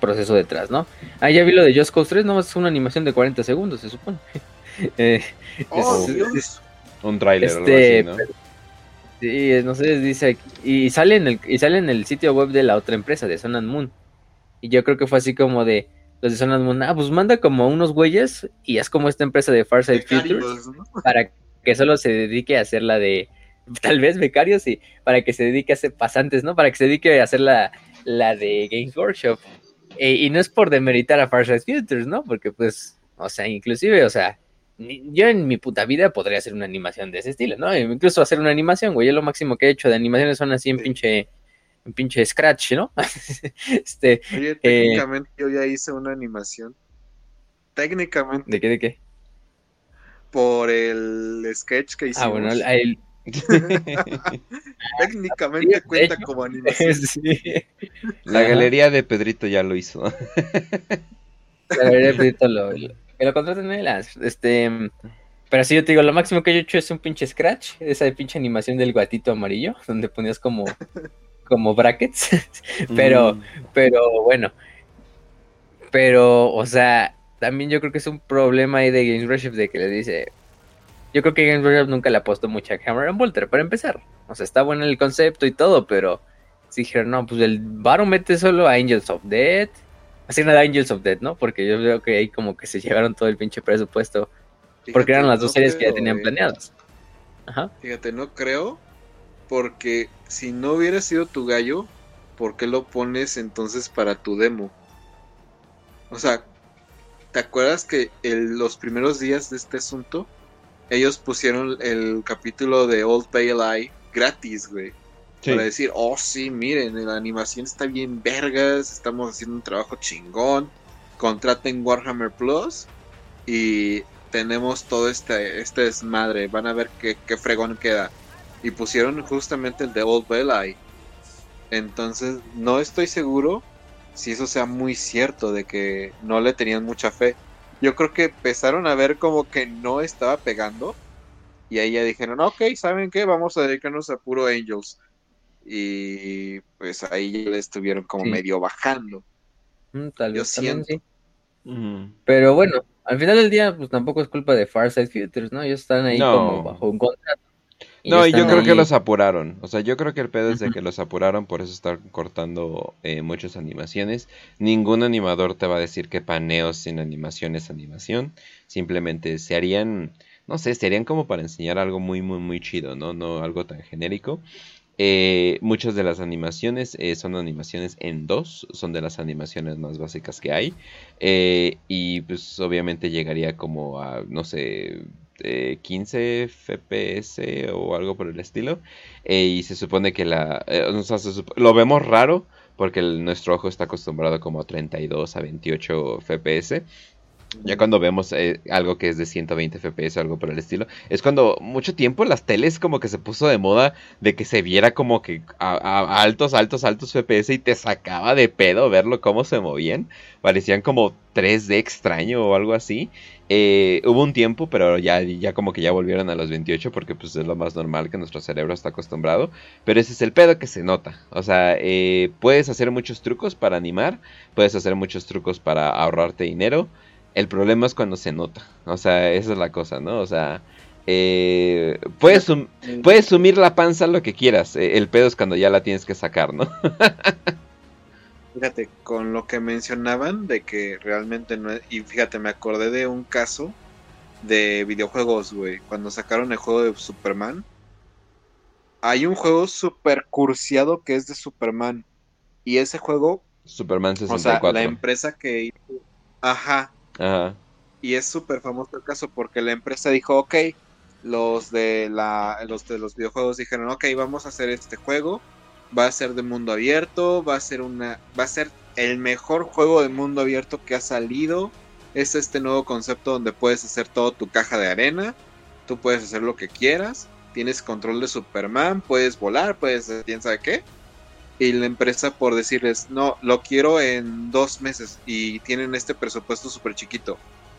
proceso detrás, ¿no? Ah, ya vi lo de Just Cause 3, no es una animación de 40 segundos, se supone. *laughs* eh,
oh,
un trailer
este, ¿no? Sí, no sé, dice y sale en el y sale en el sitio web de la otra empresa de Sun and Moon. Y yo creo que fue así como de los de Zonas Moon, ah, pues manda como unos güeyes y es como esta empresa de Farside Futures *laughs* para que solo se dedique a hacer la de, tal vez becarios, y para que se dedique a hacer pasantes, ¿no? Para que se dedique a hacer la, la de Games Workshop. E, y no es por demeritar a Farside Futures, ¿no? Porque pues, o sea, inclusive, o sea, yo en mi puta vida podría hacer una animación de ese estilo, ¿no? Incluso hacer una animación, güey, yo lo máximo que he hecho de animaciones son así en pinche un pinche Scratch, ¿no? *laughs*
este, Oye, eh, técnicamente yo ya hice una animación. Técnicamente.
¿De qué, de qué?
Por el sketch que hicimos.
Ah, bueno, el... *laughs*
técnicamente *laughs* cuenta como animación.
La galería de Pedrito ya lo hizo.
La galería de Pedrito lo, que lo contraten él. Este, pero sí, yo te digo, lo máximo que yo he hecho es un pinche scratch, esa pinche animación del gatito amarillo, *laughs* donde ponías como como brackets, *laughs* pero, mm. pero bueno, pero, o sea, también yo creo que es un problema ahí de Games Workshop de que le dice, yo creo que Games Workshop nunca le apostó mucho a Cameron Volter para empezar, o sea, está bueno el concepto y todo, pero si dijeron, no, pues el Baro mete solo a Angels of Death, así nada Angels of Death, ¿no? Porque yo veo que ahí como que se llevaron todo el pinche presupuesto, porque eran las dos series que ya tenían planeadas.
Ajá. Fíjate, no creo porque si no hubiera sido tu gallo, ¿por qué lo pones entonces para tu demo? O sea, ¿te acuerdas que los primeros días de este asunto, ellos pusieron el capítulo de Old Pale Eye gratis, güey? Para decir, oh sí, miren, la animación está bien vergas, estamos haciendo un trabajo chingón, contraten Warhammer Plus y tenemos todo este, este desmadre, van a ver qué, qué fregón queda y pusieron justamente el de Old Bell Entonces, no estoy seguro si eso sea muy cierto de que no le tenían mucha fe. Yo creo que empezaron a ver como que no estaba pegando y ahí ya dijeron, ok, ¿saben qué? Vamos a dedicarnos a puro Angels. Y pues ahí ya le estuvieron como medio bajando.
Mm, tal vez sí. Pero bueno, al final del día, pues tampoco es culpa de Farside Futures, ¿no? Ellos están ahí como bajo un contrato.
No, y yo creo que los apuraron. O sea, yo creo que el pedo es de que los apuraron, por eso están cortando eh, muchas animaciones. Ningún animador te va a decir que paneo sin animación es animación. Simplemente se harían, no sé, se harían como para enseñar algo muy, muy, muy chido, ¿no? No algo tan genérico. Eh, muchas de las animaciones eh, son animaciones en dos, son de las animaciones más básicas que hay. y pues obviamente llegaría como a, no sé, 15 FPS o algo por el estilo. Eh, y se supone que la... Eh, lo vemos raro porque nuestro ojo está acostumbrado como a 32 a 28 FPS. Ya cuando vemos eh, algo que es de 120 FPS o algo por el estilo, es cuando mucho tiempo las teles como que se puso de moda de que se viera como que a, altos, altos, altos FPS y te sacaba de pedo verlo cómo se movían. Parecían como 3D extraño o algo así. Eh, hubo un tiempo, pero ya, ya como que ya volvieron a los 28 porque pues es lo más normal que nuestro cerebro está acostumbrado. Pero ese es el pedo que se nota. O sea, eh, puedes hacer muchos trucos para animar, puedes hacer muchos trucos para ahorrarte dinero. El problema es cuando se nota. O sea, esa es la cosa, ¿no? O sea, eh, puedes, puedes sumir la panza lo que quieras. el pedo es cuando ya la tienes que sacar, ¿no? *laughs*
Fíjate, con lo que mencionaban de que realmente no es... Y fíjate, me acordé de un caso de videojuegos, güey. Cuando sacaron el juego de Superman. Hay un juego super cursiado que es de Superman. Y ese juego...
Superman 64.
O sea, la empresa que... Ajá. Ajá. Y es súper famoso el caso porque la empresa dijo, ok, los de, la, los de los videojuegos dijeron, ok, vamos a hacer este juego va a ser de mundo abierto, va a ser una, va a ser el mejor juego de mundo abierto que ha salido. Es este nuevo concepto donde puedes hacer todo tu caja de arena, tú puedes hacer lo que quieras, tienes control de Superman, puedes volar, puedes quién sabe qué. Y la empresa por decirles, no, lo quiero en dos meses y tienen este presupuesto súper chiquito.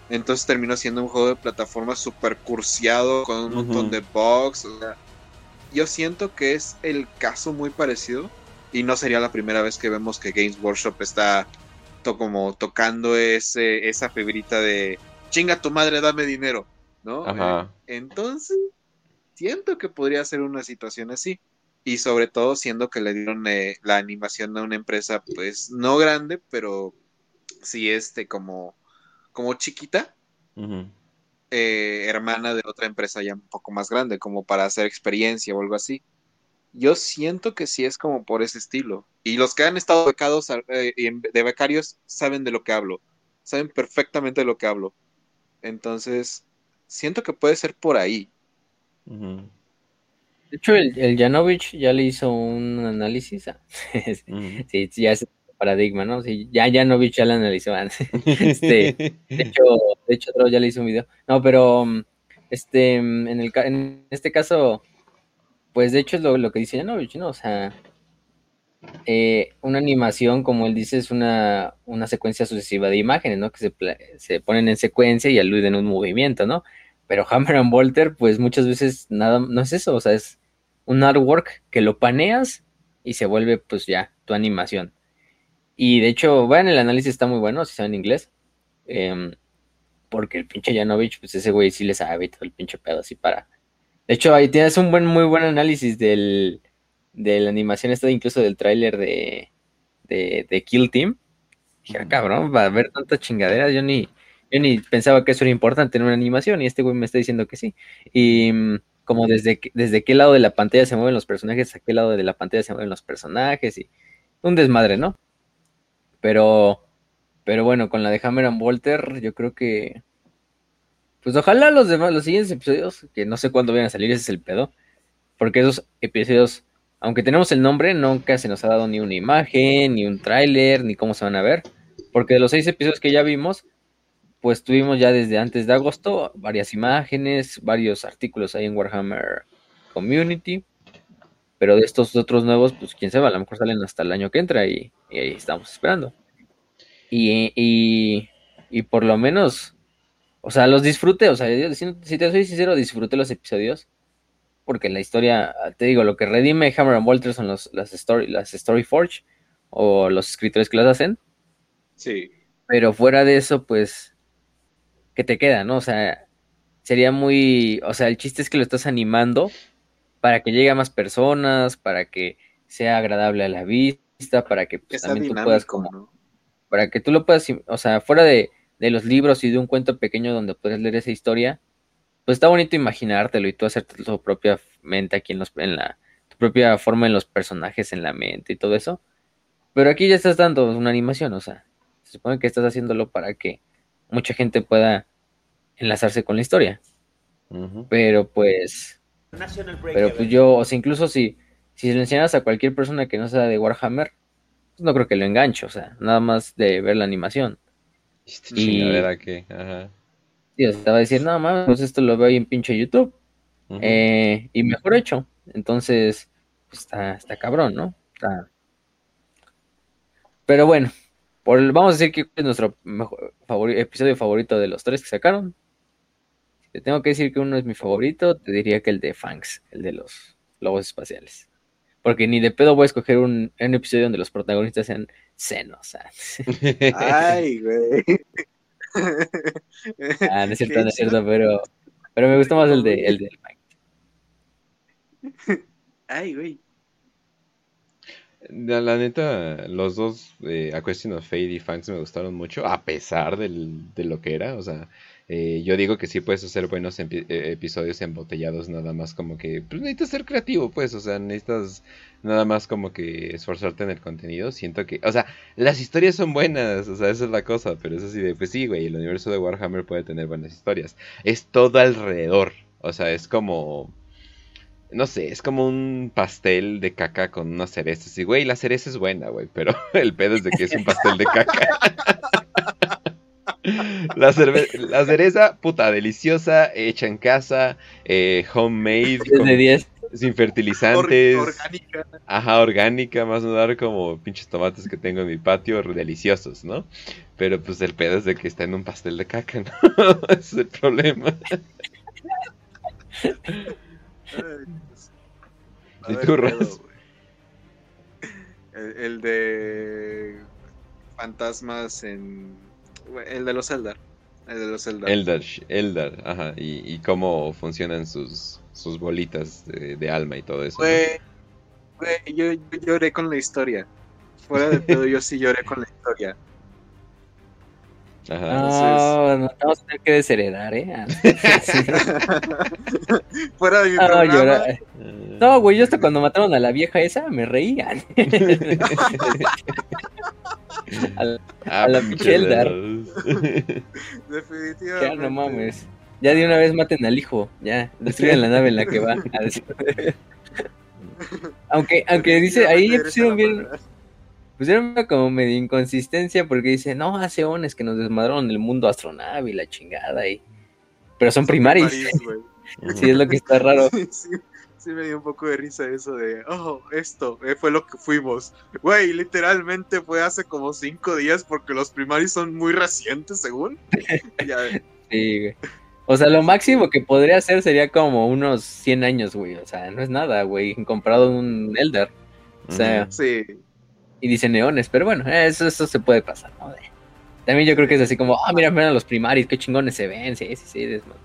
Entonces terminó siendo un juego de plataforma súper cursiado con un montón de bugs. O sea, yo siento que es el caso muy parecido y no sería la primera vez que vemos que Games Workshop está como tocando ese, esa fibrita de chinga tu madre, dame dinero, ¿no? Eh, entonces, siento que podría ser una situación así. Y sobre todo siendo que le dieron eh, la animación a una empresa, pues no grande, pero sí este como, como chiquita. Eh, hermana de otra empresa ya un poco más grande, como para hacer experiencia o algo así. Yo siento que sí es como por ese estilo. Y los que han estado becados eh, de becarios saben de lo que hablo. Saben perfectamente de lo que hablo. Entonces, siento que puede ser por ahí.
De hecho, el, el Janovich ya le hizo un análisis. *laughs* sí, ya es paradigma, ¿no? Sí, ya Janovich ya lo analizó antes. *laughs* Este, de hecho, de hecho, ya le hizo un video. No, pero mm, este, mm, en, el, en este caso, pues de hecho es lo, que dice Janovich, ¿no? O sea, eh, una animación, como él dice, es una, una secuencia sucesiva de imágenes, ¿no? Que se, se ponen en secuencia y aluden a un movimiento, ¿no? Pero Hammer and Volter, pues muchas veces nada, no es eso, o sea, es un artwork que lo paneas y se vuelve pues ya tu animación. Y de hecho, bueno, el análisis está muy bueno, si saben inglés. Em, porque el pinche Janovich, pues ese güey sí le sabe todo el pinche pedo así para. De hecho, ahí tienes un buen, muy buen análisis del, de la animación esta, incluso del tráiler de, de, Kill Team. Dije, ah, cabrón, va a haber tanta chingadera. Yo ni, yo ni pensaba que eso era importante en una animación, y este güey me está diciendo que sí. Y mm, como desde, desde qué lado de la pantalla se mueven los personajes, a qué lado de la pantalla se mueven los personajes, y un desmadre, ¿no? Pero, pero bueno, con la de Hammer and Walter, yo creo que. Pues ojalá los demás, los siguientes episodios, que no sé cuándo vayan a salir, ese es el pedo. Porque esos episodios, aunque tenemos el nombre, nunca se nos ha dado ni una imagen, ni un tráiler, ni cómo se van a ver. Porque de los seis episodios que ya vimos, pues tuvimos ya desde antes de agosto varias imágenes, varios artículos ahí en Warhammer Community. Pero de estos otros nuevos, pues quién sabe, a lo mejor salen hasta el año que entra y, ahí estamos esperando. Y, y, por lo menos, o sea, los disfruté, o sea, si, te soy sincero, disfruté los episodios. Porque la historia, te digo, lo que redime Hammer and Walter son los, las, story, las Story Forge o los escritores que las hacen.
Sí.
Pero fuera de eso, pues, ¿qué te queda, no? O sea, sería muy, o sea, el chiste es que lo estás animando para que llegue a más personas, para que sea agradable a la vista, para que, pues, también tú puedas como, para que tú lo puedas, o sea, fuera de, los libros y de un cuento pequeño donde puedes leer esa historia, pues está bonito imaginártelo y tú hacerte tu propia mente aquí en los, en la, tu propia forma en los personajes en la mente y todo eso. Pero aquí ya estás dando una animación, o sea, se supone que estás haciéndolo para que mucha gente pueda enlazarse con la historia. Pero pues pero pues yo, o sea, incluso si, si le enseñas a cualquier persona que no sea de Warhammer, pues no creo que lo enganche, o sea, nada más de ver la animación. Y-
que, ajá.
Y o sea, va a decir, no mames, pues esto lo veo ahí en pinche YouTube. Eh, y mejor hecho. Entonces, pues, está, está cabrón, ¿no? Está- Pero bueno, por el- vamos a decir que es nuestro mejor, episodio favorito de los tres que sacaron. Si te tengo que decir que uno es mi favorito, te diría que el de Fangs, el de los lobos espaciales. Porque ni de pedo voy a escoger un, un episodio donde los protagonistas sean senos. sea.
Ay, *laughs* güey.
Ah, no es cierto, no es cierto, pero, pero me gustó más el de el de.
Ay, güey.
La, la neta, los dos, eh, A Question of Fate y Fangs me gustaron mucho, a pesar del- de lo que era. O sea, eh, yo digo que sí puedes hacer buenos eh, episodios embotellados, nada más como que, pues necesitas ser creativo, pues, o sea, necesitas nada más como que esforzarte en el contenido. Siento que, o sea, las historias son buenas, o sea, esa es la cosa, pero es así de, pues sí, güey, el universo de Warhammer puede tener buenas historias. Es todo alrededor, o sea, es como... No sé, es como un pastel de caca con unas cerezas. Y, güey, la cereza es buena, güey, pero *laughs* el pedo es de que es un pastel de caca. *laughs* La, cerve- la cereza, puta, deliciosa, hecha en casa, eh, homemade,
10
con-
de 10.
sin
Or-
fertilizantes,
orgánica.
ajá, orgánica, más no dar como pinches tomates que tengo en mi patio, deliciosos, ¿no? Pero pues el pedo es de que está en un pastel de caca, *laughs* ¿no? Ese es el problema.
Ay,
¿Y
ver,
tú,
güey. El, el de fantasmas en el de los Eldar. El de los Eldar.
Eldar, Eldar, ajá, y, y cómo funcionan sus, sus bolitas de, de alma y todo eso. ¿no?
Güey, yo, yo lloré con la historia. Fuera de todo, yo sí lloré con la historia.
Ajá.
No, no, vamos a tener que desheredar, ¿eh? Ah. *laughs* *laughs*
Fuera de mi
No,
programa.
llora-
Eh,
No, güey, yo hasta cuando mataron a la vieja esa me reían. *laughs*
Ah,
a la
dedos.
Definitivamente.
Ya no mames. Ya de una vez maten al hijo, ya, destruyan la nave en la que va. aunque, aunque dice, ahí ya pusieron bien,
palabra.
pusieron una como medio inconsistencia porque dice, no, hace ones que nos desmadraron el mundo astronave y la chingada y... Pero son, primaris.
Primaris, güey. *laughs*
Sí, es lo que está raro.
Sí, *laughs* sí, sí me dio un poco de risa eso de, oh, esto eh, fue lo que fuimos. Güey, literalmente fue hace como cinco días porque los primaris son muy recientes, según. *laughs* Ya,
Sí, güey. O sea, lo máximo que podría hacer sería como unos 100 años, güey. O sea, no es nada, güey, comparado a un Elder. O sea,
sí.
Y dice neones, pero bueno, eso, eso se puede pasar, ¿no? También yo creo que es así como, ah, mira, mira los primaris, qué chingones se ven, sí, sí, sí, desma-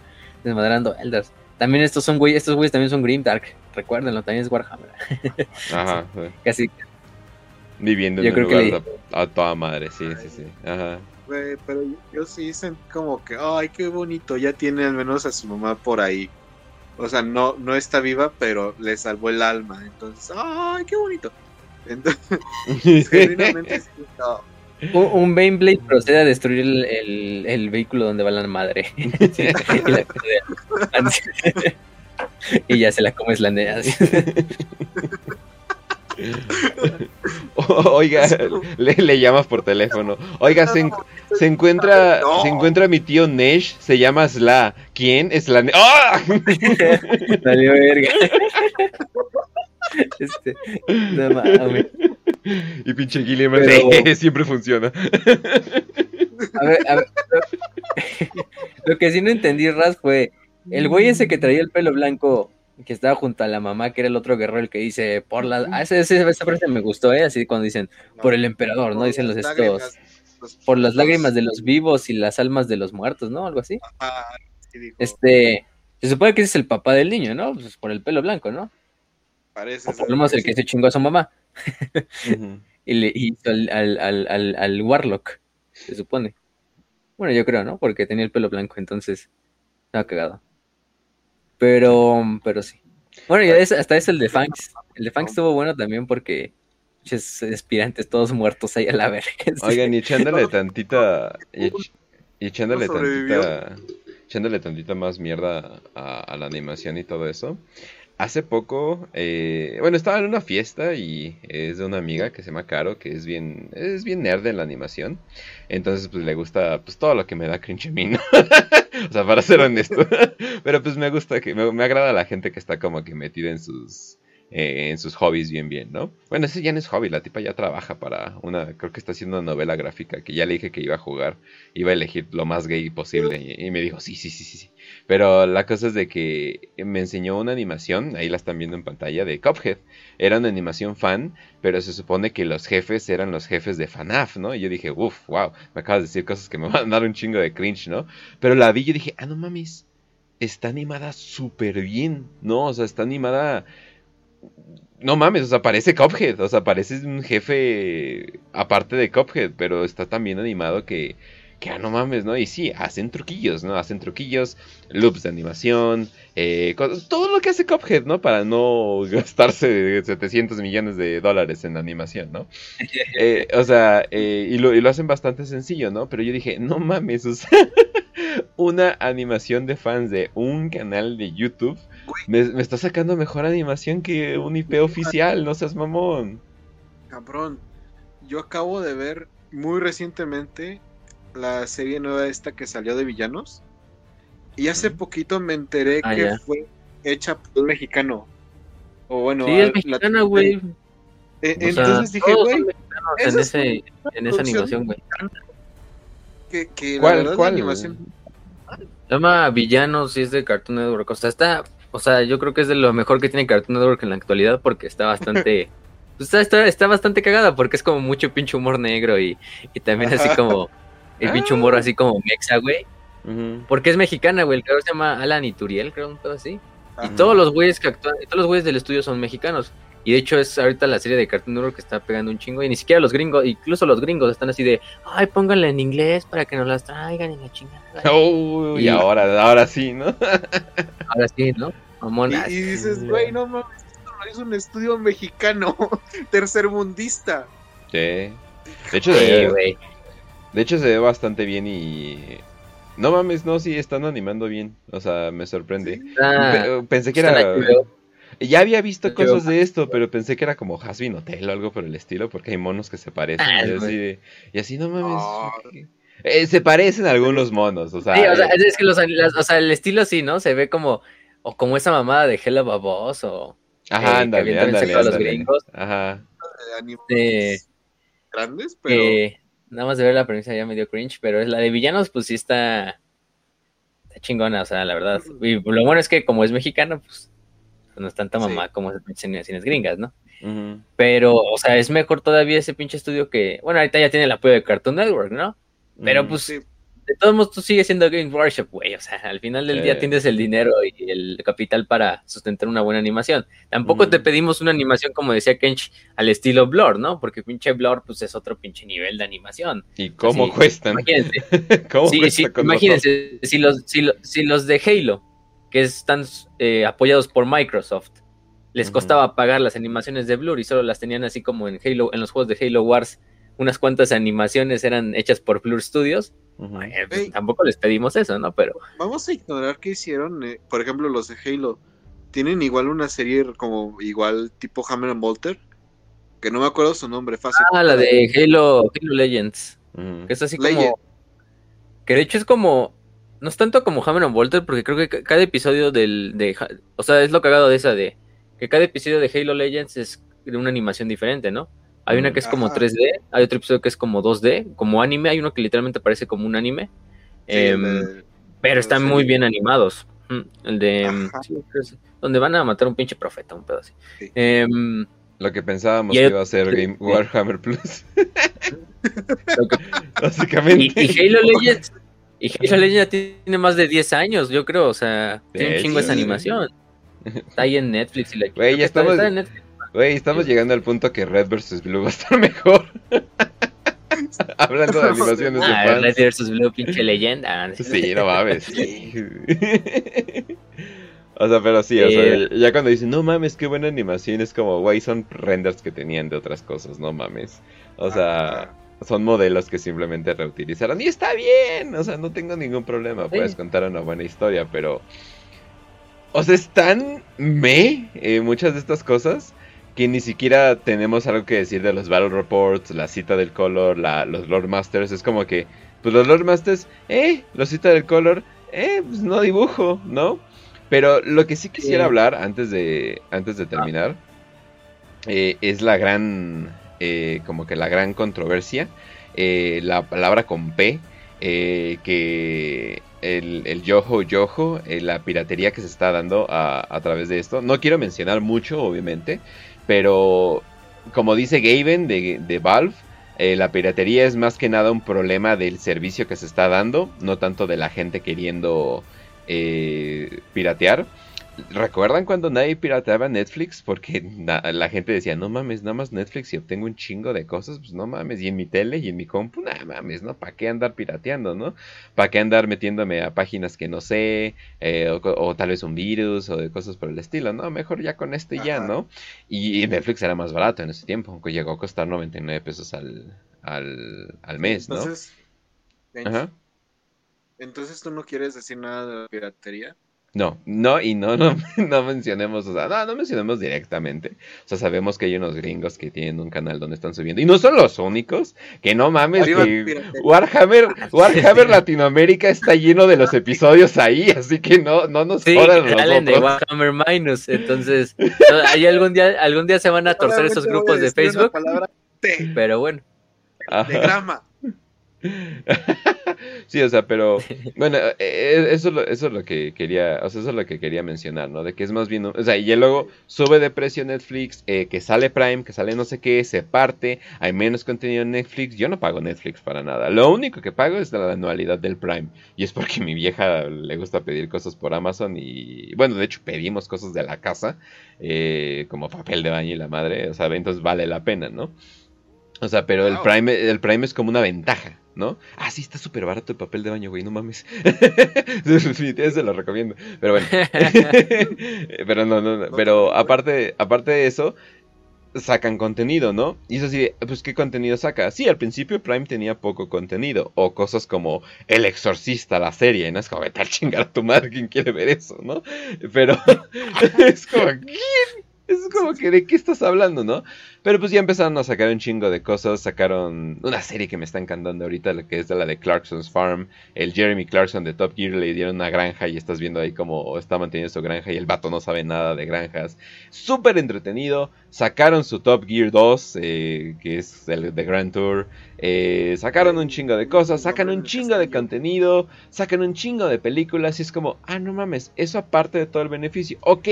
desmadrando Elders. También estos son güey, estos güeyes también son Grimdark, recuérdenlo, también es Warhammer. *laughs*
Ajá, sí.
Casi,
viviendo
Yo
en
creo que
lugar a, a toda madre, sí, sí, sí. Ajá.
Güey, pero yo, yo sí sentí como que, ay, qué bonito, ya tiene al menos a su mamá por ahí. O sea, no, no está viva, pero le salvó el alma. Entonces, ay, qué bonito. Entonces, *laughs* genuinamente sí, no.
un, un Baneblade procede a destruir el, el- el vehículo donde va la madre. *laughs* Sí, y, la- y ya se la come Slanea.
Oiga, le, le llamas por teléfono. Oiga, se, se encuentra
No.
se encuentra mi tío Nesh, se llama Sla. ¿Quién? Es la ¡Ah!
Valió verga. *laughs* *laughs* Este, no mames.
Y pinche
Pero-
sí, *laughs* siempre funciona.
A ver, a ver. Lo, *laughs* lo que sí no entendí, Raz, fue el güey ese que traía el pelo blanco, que estaba junto a la mamá, que era el otro guerrero, el que dice, por la... Ah, ese, ese- esa frase me gustó, ¿eh? Así cuando dicen, por el emperador, ¿no? Dicen los estos... Por las lágrimas de los vivos y las almas de los muertos, ¿no? Algo así. Este... Se supone que ese es el papá del niño, ¿no? Pues por el pelo blanco, ¿no?
Parece
O por lo menos
que
el que se chingó a su mamá. *laughs* Y le hizo al, al, al, al, al Warlock, se supone. Bueno, yo creo, ¿no? Porque tenía el pelo blanco, entonces estaba cagado. Pero, pero sí. Bueno, y ese- hasta es el de Fangs. El de Fangs estuvo bueno también porque muchos aspirantes todos muertos ahí a la verga. *laughs*
Oigan, y echándole tantita. Y, ech- y echándole tantita. Echándole tantita más mierda a, a la animación y todo eso. Hace poco, eh, bueno, estaba en una fiesta y es de una amiga que se llama Caro, que es bien, es bien nerd en la animación. Entonces, pues le gusta pues todo lo que me da cringe a mí, ¿no? *laughs* o sea, para ser honesto. *laughs* Pero pues me gusta que, me, me agrada la gente que está como que metida en sus eh, en sus hobbies bien bien, ¿no? Bueno, ese ya no es hobby, la tipa ya trabaja para una, creo que está haciendo una novela gráfica que ya le dije que iba a jugar, iba a elegir lo más gay posible y, me dijo, sí, sí, sí, sí, sí. Pero la cosa es de que me enseñó una animación, ahí la están viendo en pantalla, de Cuphead. Era una animación fan, pero se supone que los jefes eran los jefes de FNAF, ¿no? Y yo dije, uff, wow, me acabas de decir cosas que me *laughs* van a dar un chingo de cringe, ¿no? Pero la vi y dije, ah, no mames, está animada súper bien, ¿no? O sea, está animada no mames, o sea, parece Cuphead, o sea, parece un jefe aparte de Cuphead, pero está tan bien animado que, que ah, no mames, ¿no? Y sí, hacen truquillos, ¿no? Hacen truquillos, loops de animación, eh, cosas- todo lo que hace Cuphead, ¿no? Para no *laughs* gastarse 700 millones de dólares en animación, ¿no? *laughs* Eh, o sea, eh, y, lo, y lo hacen bastante sencillo, ¿no? Pero yo dije, no mames, o sea, *laughs* una animación de fans de un canal de YouTube me, me está sacando mejor animación que un IP oficial, no seas mamón.
Cabrón, yo acabo de ver muy recientemente la serie nueva esta que salió de villanos. Y hace poquito me enteré
Ah,
que
ya.
fue hecha por un mexicano. O bueno,
Sí, es mexicana, güey.
Eh,
sea,
entonces dije, güey,
en,
esa es
ese, en esa
producción
animación, güey.
que, que la
¿Cuál,
verdad
cuál?
la animación.
Se llama Villanos y es de Cartoon Network. O sea, está. O sea, yo creo que es de lo mejor que tiene Cartoon Network en la actualidad porque está bastante. *laughs* pues está, está, está bastante cagada porque es como mucho pinche humor negro y, y también así como. El pinche humor así como mexa, güey. Porque es mexicana, güey. El creador se llama Alan Ituriel, creo, un pedo así. Y todos los güeyes que actúan, todos los güeyes del estudio son mexicanos. Y de hecho es ahorita la serie de Cartoon Network que está pegando un chingo. Y ni siquiera los gringos, incluso los gringos están así de, ay, pónganla en inglés para que nos las traigan en la chingada.
Oh, y
Y-
ahora, ahora sí, ¿no? *laughs*
Ahora sí, ¿no?
Y, y dices, güey, no mames, esto lo hizo un estudio mexicano, *laughs* tercermundista.
Sí. De hecho,
Sí,
se,
güey.
de hecho se ve bastante bien y... No mames, no, sí, están animando bien. O sea, me sorprende.
Ah,
Pe- Pensé que era...
HBO.
Ya había visto cosas de esto, pero pensé que era como Hasbin Hotel o algo por el estilo, porque hay monos que se parecen.
Ah,
y, así, de- y así, no mames.
Ah.
Eh, se parecen algunos monos, o sea...
Sí, o sea,
eh,
es que los, las- o sea, el estilo sí, ¿no? Se ve como, o como esa mamada de Hella Babos, o
Ajá,
eh, que
ándale, ándale,
los gringos.
Ajá.
Sí.
grandes, pero
nada más de ver la premisa ya me dio cringe, pero es la de villanos, pues sí está, está chingona, o sea, la verdad. Y lo bueno es que como es mexicano, pues no es tanta
Sí.
mamá como es cines, cines gringas, ¿no? Pero, o sea, es mejor todavía ese pinche estudio que, bueno, ahorita ya tiene el apoyo de Cartoon Network, ¿no? Pero pues,
sí.
de todos modos, tú sigues siendo Game Workshop, güey. O sea, al final del día
Sí.
tienes el dinero y el capital para sustentar una buena animación. Tampoco te pedimos una animación, como decía Kench, al estilo Blur, ¿no? Porque pinche Blur, pues es otro pinche nivel de animación.
¿Y cómo
Sí,
cuestan?
Imagínense, *laughs*
¿Cómo
sí,
cuesta
sí, imagínense si, los, si, lo- si los de Halo, que están eh, apoyados por Microsoft, les costaba pagar las animaciones de Blur y solo las tenían así como en Halo, en los juegos de Halo Wars, unas cuantas animaciones eran hechas por Blur Studios. Eh, pues, tampoco les pedimos eso, ¿no? Pero
vamos a ignorar que hicieron, eh, por ejemplo, los de Halo. Tienen igual una serie como igual tipo Hammer and Bolter, que no me acuerdo su nombre, fácil.
Ah, la de Halo, Halo Legends.
Ujú.
Que es así
Legend.
como. Que de hecho es como. No es tanto como Hammer and Bolter, porque creo que ca- cada episodio del. De, o sea, es lo cagado de esa de. Que cada episodio de Halo Legends es de una animación diferente, ¿no? Hay una que es como
Ajá.
3D, hay otro episodio que es como 2D, como anime, hay uno que literalmente parece como un anime.
Sí,
Em,
de-
pero están muy bien animados. Mm, El de. em, sí, creo que es- donde van a matar a un pinche profeta, un pedo así.
Sí.
Em,
Lo que pensábamos que iba a ser Game. Warhammer Plus, *laughs* *laughs* básicamente.
Y, y Halo Legends. Y Halo Legends ya tiene más de 10 años, yo creo. O sea,
De
tiene un chingo esa animación. Está ahí en Netflix y la
Güey, ya estamos-
está en Netflix.
Güey, estamos llegando al punto que Red vs. Blue va a estar mejor. *laughs* Hablando de animaciones de
Ah,
fans.
Red vs. Blue, pinche leyenda.
Sí, no mames. sí. o sea, pero sí, o sea,
Eh.
ya cuando dicen, no mames, qué buena animación, es como, güey, son renders que tenían de otras cosas, no mames. O sea. Son modelos que simplemente reutilizaron. Y está bien, o sea, no tengo ningún problema,
Sí.
puedes contar una buena historia, pero O sea, es tan me eh, muchas de estas cosas que ni siquiera tenemos algo que decir de los Battle Reports, la cita del color, la, los Lord Masters. Es como que, pues los Lord Masters, eh, los cita del color, eh, pues no dibujo, ¿no? Pero lo que sí quisiera hablar antes de, antes de terminar eh, es la gran, eh, como que la gran controversia, eh, la palabra con P, que el, el yojo yojo, la piratería que se está dando a, través de esto. No quiero mencionar mucho, obviamente, pero como dice Gaben de, Valve, eh, la piratería es más que nada un problema del servicio que se está dando, no tanto de la gente queriendo eh, piratear. ¿Recuerdan cuando nadie pirateaba Netflix? Porque la gente decía, no mames, nada más Netflix y obtengo un chingo de cosas, pues no mames, y en mi tele y en mi compu, nada mames, ¿no? ¿Para qué andar pirateando, no? ¿Para qué andar metiéndome a páginas que no sé, eh, o, tal vez un virus o de cosas por el estilo, ¿no? Mejor ya con esto y ya, ¿no? Y, Netflix era más barato en ese tiempo, aunque llegó a costar 99 pesos al, al, al mes, ¿no?
Entonces, Ajá. Entonces tú no quieres decir nada de la piratería.
No, no, y no, no, *laughs* no mencionemos, o sea, no, no mencionemos directamente. O sea, sabemos que hay unos gringos que tienen un canal donde están subiendo. Y no son los únicos, que no mames, que Warhammer, Warhammer Latinoamérica está lleno de los episodios ahí, así que no, no nos
sí, jodan de Warhammer Minus, entonces, *laughs* ahí algún día, algún día se van a torcer esos grupos de Facebook. Pero bueno.
De grama. *laughs*
sí, o sea, pero *laughs* bueno, e, e, eso, eso es lo que quería, o sea, eso es lo que quería mencionar, ¿no? De que es más bien, o sea, y luego sube de precio Netflix, eh, que sale Prime, que sale no sé qué, se parte, hay menos contenido en Netflix, yo no pago Netflix para nada, lo único que pago es la anualidad del Prime, y es porque *laughs* mi vieja le gusta pedir cosas por Amazon y, bueno, de hecho pedimos cosas de la casa, eh, como papel de baño y la madre, o sea, entonces vale la pena, ¿no? O sea, pero el Prime, el Prime es como una ventaja, ¿no? Ah, sí, está súper barato el papel de baño, güey, no mames. *laughs* se lo recomiendo. Pero bueno. *laughs* pero no, no, no. Pero aparte, aparte de eso, sacan contenido, ¿no? Y eso sí, pues ¿qué contenido saca? Sí, al principio Prime tenía poco contenido. O cosas como El Exorcista, la serie, ¿no? Es como, vete a chingar a tu madre, ¿quién quiere ver eso, no? Pero *laughs* es como, ¿quién? Es como que, ¿de qué estás hablando, no? Pero pues ya empezaron a sacar un chingo de cosas. Sacaron una serie que me está encantando ahorita, que es la de Clarkson's Farm. El Jeremy Clarkson de Top Gear le dieron una granja y estás viendo ahí cómo está manteniendo su granja y el vato no sabe nada de granjas. Súper entretenido. Sacaron su Top Gear 2, eh, que es el de Grand Tour. Eh, sacaron un chingo de cosas, sacan un chingo de contenido, sacan un chingo de películas y es como, ah, no mames, eso aparte de todo el beneficio. Ok,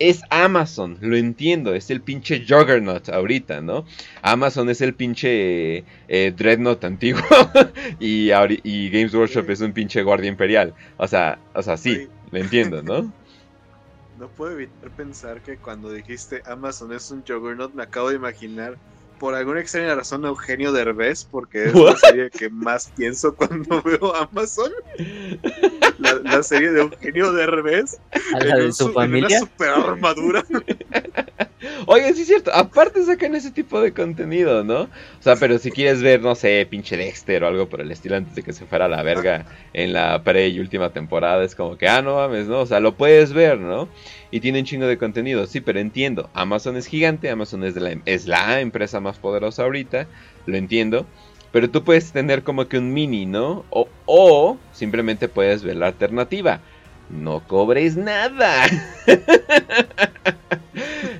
es Amazon, lo entiendo, es el pinche Juggernaut ahorita, ¿no? Amazon es el pinche eh, Dreadnought antiguo *laughs* y, y, Games Workshop es un pinche guardia imperial. O sea, o sea, sí, lo entiendo, ¿no? *laughs*
No puedo evitar pensar que cuando dijiste Amazon es un Juggernaut, me acabo de imaginar por alguna extraña razón Eugenio Derbez, porque es la serie que más pienso cuando *laughs* veo Amazon. La, serie de Eugenio Derbez.
¿A la de su, familia?
una super armadura. *laughs*
Oye, sí es cierto, aparte sacan ese tipo de contenido, ¿no? O sea, pero si quieres ver, no sé, pinche Dexter o algo por el estilo antes de que se fuera a la verga en la pre y última temporada, es como que, ah, no mames, ¿no? O sea, lo puedes ver, ¿no? Y tiene un chingo de contenido, sí, pero entiendo, Amazon es gigante, Amazon es, la, es la empresa más poderosa ahorita, lo entiendo. Pero tú puedes tener como que un mini, ¿no? O, o simplemente puedes ver la alternativa no cobres nada. *laughs*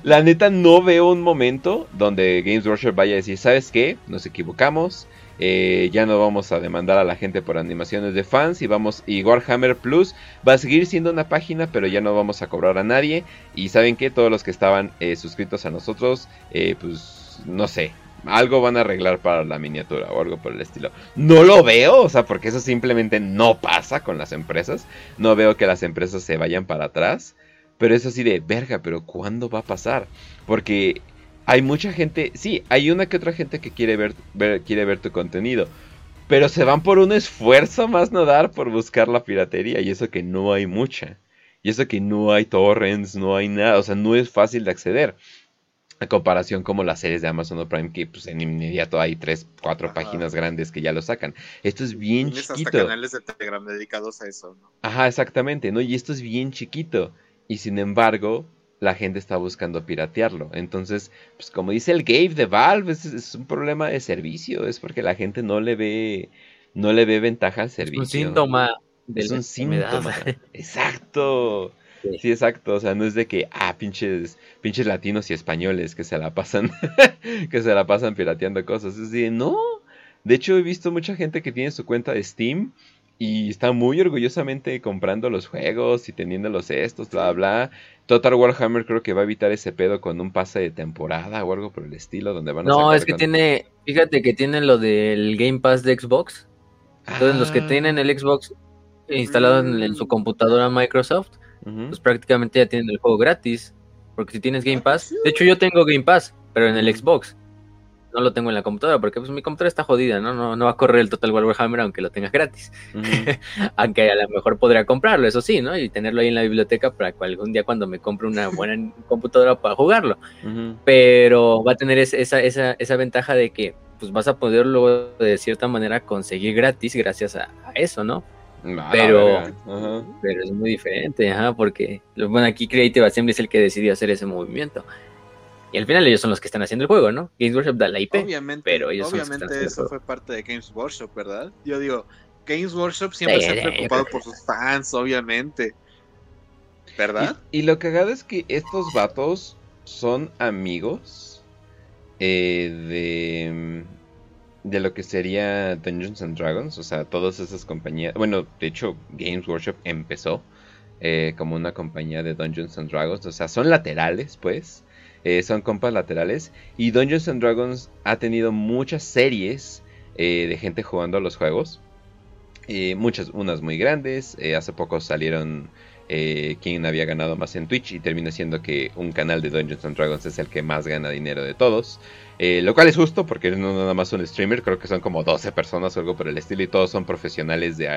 la neta no veo un momento donde Games Workshop vaya a decir, ¿sabes qué? Nos equivocamos. Eh, ya no vamos a demandar a la gente por animaciones de fans y vamos y Warhammer Plus va a seguir siendo una página pero ya no vamos a cobrar a nadie y saben que todos los que estaban eh, suscritos a nosotros eh, pues no sé algo van a arreglar para la miniatura o algo por el estilo. No lo veo, o sea, porque eso simplemente no pasa con las empresas. No veo que las empresas se vayan para atrás. Pero es así de, verga, pero ¿cuándo va a pasar? Porque hay mucha gente, sí, hay una que otra gente que quiere ver, quiere ver tu contenido. Pero se van por un esfuerzo más no dar por buscar la piratería. Y eso que no hay mucha. Y eso que no hay torrents, no hay nada. O sea, no es fácil de acceder. A comparación como las series de Amazon Prime, que pues en inmediato hay tres, cuatro páginas grandes que ya lo sacan. Esto es bien Tienes chiquito.
Hasta canales de Telegram dedicados a eso, ¿no?
Ajá, exactamente, ¿no? Y esto es bien chiquito. y sin embargo la gente está buscando piratearlo. Entonces, pues como dice el Gabe de Valve, es, un problema de servicio, es porque la gente no le ve no le ve ventaja al servicio.
Es un síntoma
es un síntoma. *laughs* Exacto. Sí. exacto. O sea, no es de que, ah, pinches, pinches latinos y españoles que se la pasan, *laughs* que se la pasan pirateando cosas. Es decir, no. De hecho, he visto mucha gente que tiene su cuenta de Steam y está muy orgullosamente comprando los juegos y teniéndolos estos, bla, bla. Total Warhammer creo que va a evitar ese pedo con un pase de temporada o algo por el estilo, donde van a
No, es que tiene, fíjate que tiene lo del Game Pass de Xbox. Entonces, los que ah. tienen el Xbox instalado en, su computadora Microsoft, pues prácticamente ya tienen el juego gratis. Porque si tienes Game Pass, de hecho yo tengo Game Pass, pero en el Xbox. No lo tengo en la computadora porque pues mi computadora está jodida, ¿no? No, no va a correr el Total War Warhammer aunque lo tengas gratis. *laughs* aunque a lo mejor podría comprarlo, eso sí, ¿no? Y tenerlo ahí en la biblioteca para que algún día cuando me compre una buena *laughs* computadora para jugarlo. Pero va a tener esa, esa, esa ventaja de que pues vas a poderlo de cierta manera conseguir gratis gracias a eso, ¿no? pero, pero es muy diferente, porque bueno, aquí Creative Assembly es el que decidió hacer ese movimiento. Y al final ellos son los que están haciendo el juego, ¿no? Games Workshop da la IP.
Obviamente, pero ellos obviamente eso fue parte de Games Workshop, ¿verdad? Yo digo, Games Workshop siempre se ha preocupado por sus fans, obviamente. ¿Verdad?
Y, lo cagado es que estos vatos son amigos eh, de de lo que sería Dungeons and Dragons, o sea, todas esas compañías, bueno, de hecho Games Workshop empezó eh, como una compañía de Dungeons and Dragons, o sea, son laterales, pues, eh, son compas laterales, y Dungeons and Dragons ha tenido muchas series eh, de gente jugando a los juegos, muchas, unas muy grandes, hace poco salieron quien había ganado más en Twitch y termina siendo que un canal de Dungeons and Dragons es el que más gana dinero de todos. Eh, lo cual es justo porque no nada más un streamer, creo que son como 12 personas o algo por el estilo y todos son profesionales de,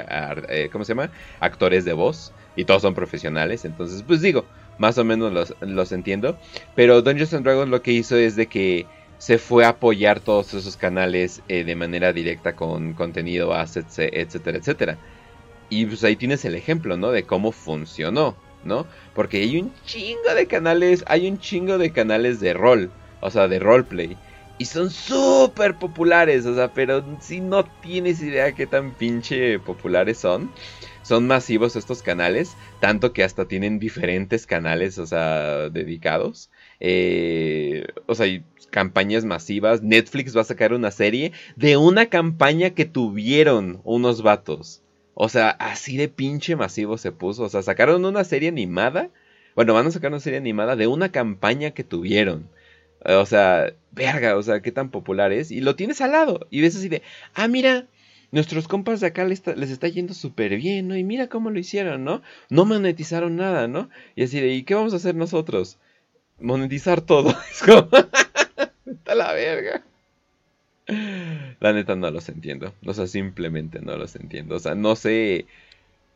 eh, ¿cómo se llama? Actores de voz y todos son profesionales, entonces pues digo, más o menos los, entiendo. Pero Dungeons and Dragons lo que hizo es de que se fue a apoyar todos esos canales eh, de manera directa con contenido, assets, etcétera, etcétera. Y pues ahí tienes el ejemplo, ¿no? De cómo funcionó, ¿no? Porque hay un chingo de canales, hay un chingo de canales de rol, o sea, de roleplay. Y son súper populares, o sea, pero si no tienes idea qué tan pinche populares son. Son masivos estos canales, tanto que hasta tienen diferentes canales, o sea, dedicados. Eh, o sea, hay campañas masivas. Netflix va a sacar una serie de una campaña que tuvieron unos vatos. O sea, así de pinche masivo se puso. O sea, sacaron una serie animada. Bueno, van a sacar una serie animada de una campaña que tuvieron. O sea, verga, o sea, qué tan popular es. Y lo tienes al lado. Y ves así de, ah, mira, nuestros compas de acá les está, les está yendo súper bien, ¿no? Y mira cómo lo hicieron, ¿no? No monetizaron nada, ¿no? Y así de, ¿y qué vamos a hacer nosotros? Monetizar todo. *laughs* Es como, *laughs* está la verga. La neta no los entiendo. O sea, simplemente no los entiendo. O sea, no sé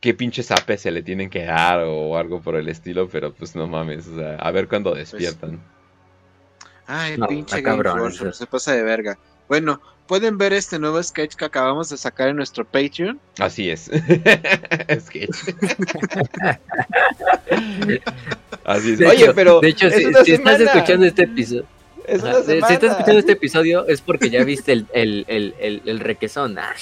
qué pinches apes se le tienen que dar o algo por el estilo, pero pues no mames. O sea, a ver cuándo pues despiertan.
Ay, pinche cabrón, se pasa de verga. Bueno, pueden ver este nuevo sketch que acabamos de sacar en nuestro Patreon.
Así es. *laughs* sketch. *laughs* Así es. Oye, pero.
De hecho, si, estás escuchando este episodio. Es una si estás escuchando este episodio es porque ya viste el, el, *laughs* el, el, requesón. Ah.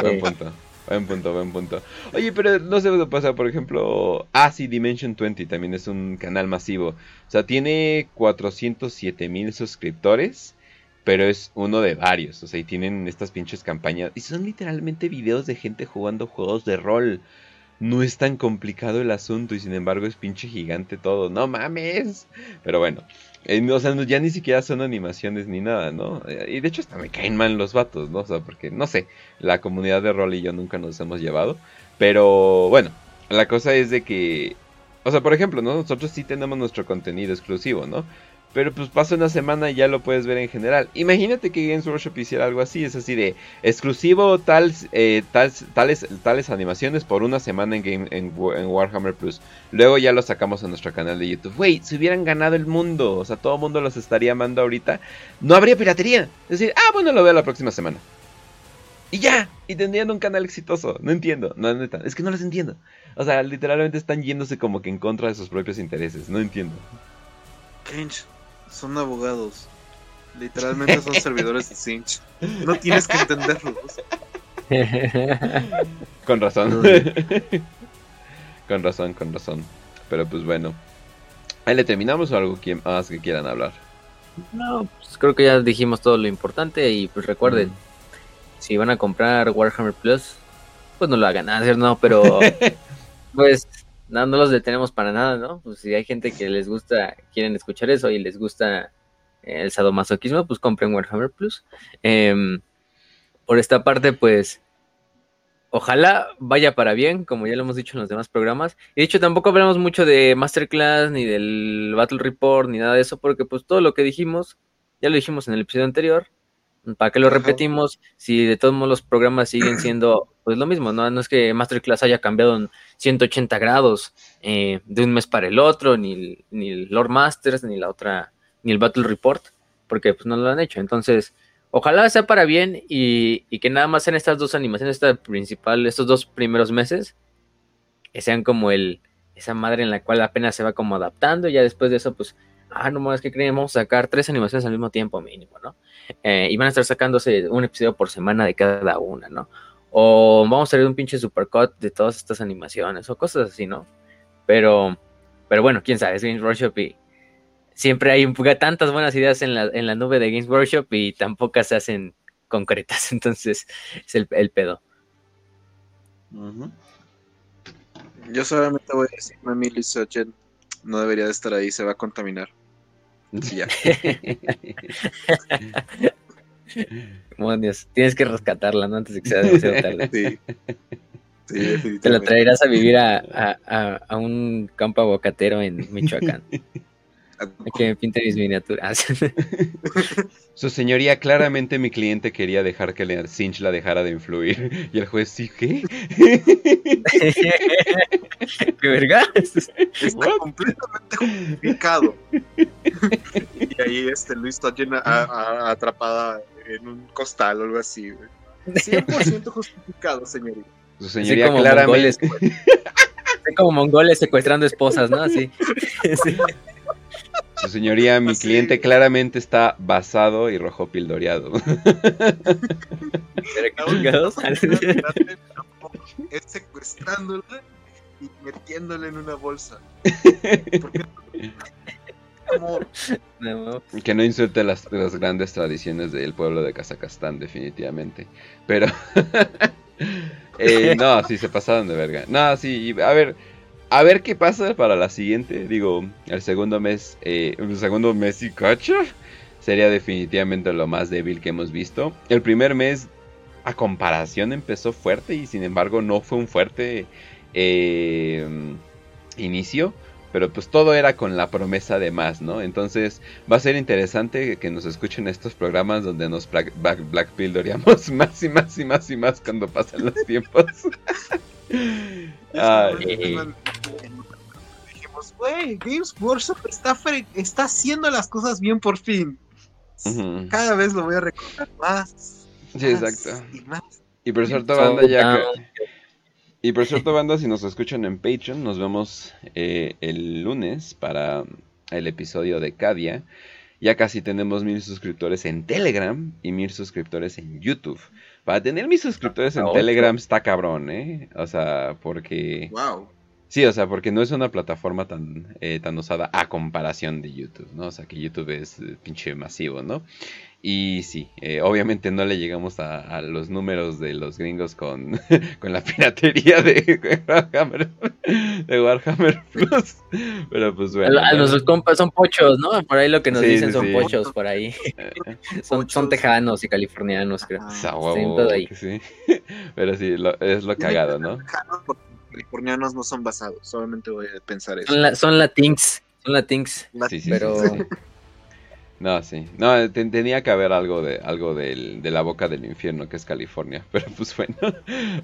Buen punto. Buen punto, buen punto. Oye, pero no sé qué pasa, por ejemplo, ah, sí, Dimension 20 también es un canal masivo. O sea, tiene 407 mil suscriptores, pero es uno de varios. O sea, y tienen estas pinches campañas. Y son literalmente videos de gente jugando juegos de rol. No es tan complicado el asunto y sin embargo es pinche gigante todo. No mames. Pero bueno, eh, o sea, ya ni siquiera son animaciones ni nada, ¿no? Eh, y de hecho hasta me caen mal los vatos, ¿no? O sea, porque, no sé, la comunidad de rol y yo nunca nos hemos llevado. Pero bueno, la cosa es de que, o sea, por ejemplo, ¿no? Nosotros sí tenemos nuestro contenido exclusivo, ¿no? Pero pues pasa una semana y ya lo puedes ver en general. Imagínate que Games Workshop hiciera algo así, es así de exclusivo tales, eh, tales, tales, animaciones por una semana en, Warhammer Plus. Luego ya lo sacamos a nuestro canal de YouTube. Wey, si hubieran ganado el mundo, o sea, todo el mundo los estaría amando ahorita, no habría piratería. Es decir, ah, bueno, lo veo la próxima semana. Y ya, y tendrían un canal exitoso. No entiendo, no, neta, es que no les entiendo. O sea, literalmente están yéndose como que en contra de sus propios intereses. No entiendo.
Kench, son abogados. Literalmente son servidores de Cinch. No tienes que entenderlos. *laughs*
Con razón. *laughs* con razón, con razón. Pero pues bueno. Ahí le terminamos o algo que- más que quieran hablar.
No, pues creo que ya dijimos todo lo importante y pues recuerden, si van a comprar Warhammer Plus, pues no lo hagan, no, pero *laughs* pues no, no los detenemos para nada, ¿no? Pues si hay gente que les gusta, quieren escuchar eso y les gusta eh, el sadomasoquismo, pues compren Warhammer Plus. Em, por esta parte, pues ojalá vaya para bien, como ya lo hemos dicho en los demás programas. Y de hecho tampoco hablamos mucho de Masterclass, ni del Battle Report, ni nada de eso, porque pues todo lo que dijimos, ya lo dijimos en el episodio anterior. ¿Para qué lo repetimos? Si de todos modos los programas siguen siendo *clears throat* pues lo mismo, ¿no? No es que Masterclass haya cambiado en 180 grados eh, de un mes para el otro, ni, el- ni el Lord Masters, ni la otra, ni el Battle Report, porque pues no lo han hecho. Entonces, ojalá sea para bien y, y que nada más sean estas dos animaciones, esta principal, estos dos primeros meses, que sean como el esa madre en la cual apenas se va como adaptando y ya después de eso pues ah no más que creen vamos a sacar tres animaciones al mismo tiempo mínimo no Eh, y van a estar sacándose un episodio por semana de cada una no o vamos a hacer un pinche supercut de todas estas animaciones o cosas así no pero pero bueno quién sabe es Games Workshop y siempre hay tantas buenas ideas en la, en la nube de Games Workshop y tampoco se hacen concretas *laughs* entonces es el, pedo.
Yo solamente voy a decir, Mami Lisochen no debería de estar ahí, se va a contaminar. Ya. *laughs*
Demonios, tienes que rescatarla ¿no? antes de que sea demasiado tarde *laughs*
Sí. Sí,
Te la traerás a vivir a, a- a- a un campo aguacatero en Michoacán. *laughs* que me pinte mis miniaturas.
Su señoría, claramente mi cliente quería dejar que le- Cinch la dejara de influir. Y el juez, ¿sí qué?
¿Qué verga?
Está completamente justificado. *laughs* y ahí este Luis está llena, a- a- atrapada en un costal o algo así. güey. 100% justificado, señorita.
Su
Así
señoría,
como
claramente.
mongoles. Así como mongoles secuestrando esposas, ¿no? Así. *laughs* Sí.
Su señoría, mi
Así.
cliente claramente está basado y rojo pildoreado.
Pero qué.
Es secuestrándola y metiéndola en una bolsa. *laughs* Porque amor,
No,
Que no insulte las, las grandes tradiciones del pueblo de Kazajstán, definitivamente. Pero. *laughs* eh, *laughs* no, sí, se pasaron de verga. No, sí, a ver. A ver qué pasa para la siguiente. Digo, el segundo mes. Eh, el segundo mes y cacho. Sería definitivamente lo más débil que hemos visto. El primer mes, a comparación, empezó fuerte y sin embargo no fue un fuerte eh, inicio. Pero pues todo era con la promesa de más, ¿no? Entonces va a ser interesante que nos escuchen estos programas donde nos black, black, black *laughs* más y más y más y más cuando pasan los tiempos. *laughs* Ay,
dijimos, güey, Games Workshop está, está haciendo las cosas bien por fin. Cada vez lo voy a recordar más.
Sí,
más
exacto.
Y más.
Y por cierto,
So
banda, ya
down.
que... Y por cierto, *laughs* banda, si nos escuchan en Patreon, nos vemos eh, el lunes para el episodio de Cadia. Ya casi tenemos mil suscriptores en Telegram y mil suscriptores en YouTube. Para tener mil suscriptores en
Ah.
Telegram está cabrón, ¿eh? O sea, porque...
Wow.
Sí, o sea, porque no es una plataforma tan, eh, tan usada a comparación de YouTube, ¿no? O sea, que YouTube es eh, pinche masivo, ¿no? Y sí, eh, obviamente no le llegamos a, a los números de los gringos con, *laughs* con la piratería de Warhammer, de Warhammer Plus. Pero pues bueno.
A- nuestros compas son pochos, ¿no? Por ahí lo que nos
Sí,
dicen
sí,
son
sí.
pochos, por ahí. Son, son tejanos y californianos, creo. Todo ahí. *laughs*
Pero sí, lo- es lo cagado, ¿no?
Californianos no son basados, solamente voy a pensar eso.
Son, la, son latins, son latins,
La-
Sí, sí,
pero
sí, sí. No, sí. No, te- tenía que haber algo de algo del- de la boca del infierno que es California. *laughs* Pero pues bueno.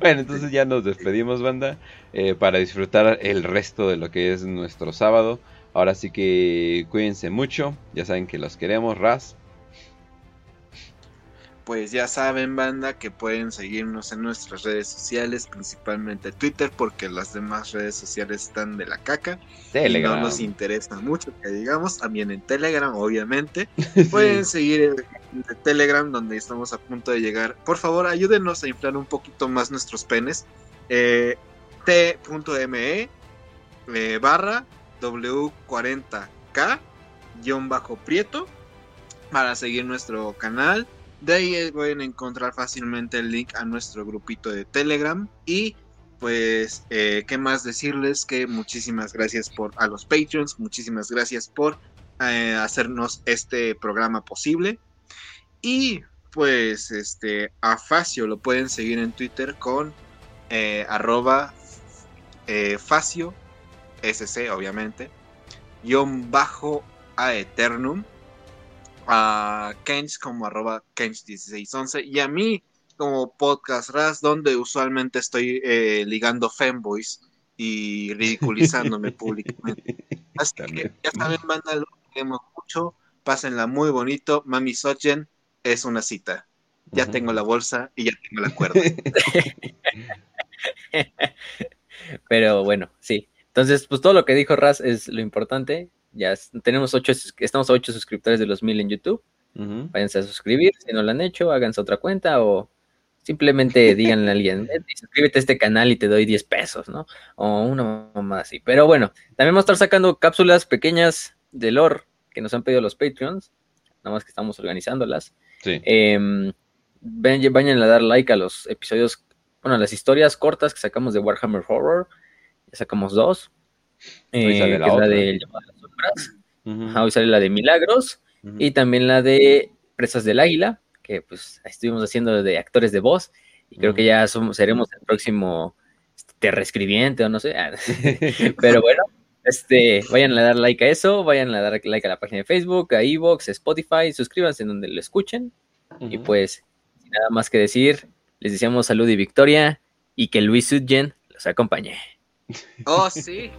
Bueno, entonces ya nos despedimos, banda. eh, para disfrutar el resto de lo que es nuestro sábado. Ahora sí que cuídense mucho. Ya saben que los queremos, Raz.
Pues ya saben, banda, que pueden seguirnos en nuestras redes sociales, principalmente Twitter, porque las demás redes sociales están de la caca.
Telegram.
Y no nos interesa mucho que digamos, también en Telegram, obviamente. *laughs* Pueden seguir en Telegram, donde estamos a punto de llegar. Por favor, ayúdenos a inflar un poquito más nuestros penes. Eh, T.me eh, barra W40K guion bajo Prieto para seguir nuestro canal de ahí pueden encontrar fácilmente el link a nuestro grupito de Telegram. Y pues, eh, ¿qué más decirles? Que muchísimas gracias por a los Patreons, muchísimas gracias por eh, hacernos este programa posible. Y pues, este, a Facio lo pueden seguir en Twitter con eh, arroba Facio, SC obviamente, guion bajo a Eternum a Kench como arroba Kench1611 y a mí como Podcast Ras, donde usualmente estoy eh, ligando fanboys y ridiculizándome *laughs* públicamente. Así que ya saben, banda, lo queremos mucho, pásenla muy bonito. Mami Sochen es una cita. Ya tengo la bolsa y ya tengo la cuerda. *laughs*
Pero bueno, sí. Entonces, pues todo lo que dijo Raz es lo importante. Ya tenemos ocho, estamos a ocho suscriptores de los mil en YouTube. Váyanse a suscribir, si no lo han hecho, háganse otra cuenta o simplemente *laughs* díganle a alguien, suscríbete a este canal y te doy 10 pesos, ¿no? O una mamá así. Pero bueno, también vamos a estar sacando cápsulas pequeñas de lore que nos han pedido los Patreons, nada más que estamos organizándolas.
Sí.
Eh, vayan a dar like a los episodios, bueno, a las historias cortas que sacamos de Warhammer Horror. Ya sacamos dos. Eh, que es la
otra.
de Sombras.
Ujú.
Ajá, hoy sale la de Milagros
Ujú.
y también la de Presas del Águila, que pues estuvimos haciendo de actores de voz y creo que ya somos, seremos el próximo este, reescribiente o no sé. *laughs* *laughs* Pero bueno, este, vayan a dar like a eso, vayan a dar like a la página de Facebook, a Evox, a Spotify, suscríbanse en donde lo escuchen y
Ujú.
pues sin nada más que decir, les deseamos salud y victoria y que Luis Sudgen los acompañe.
oh, sí.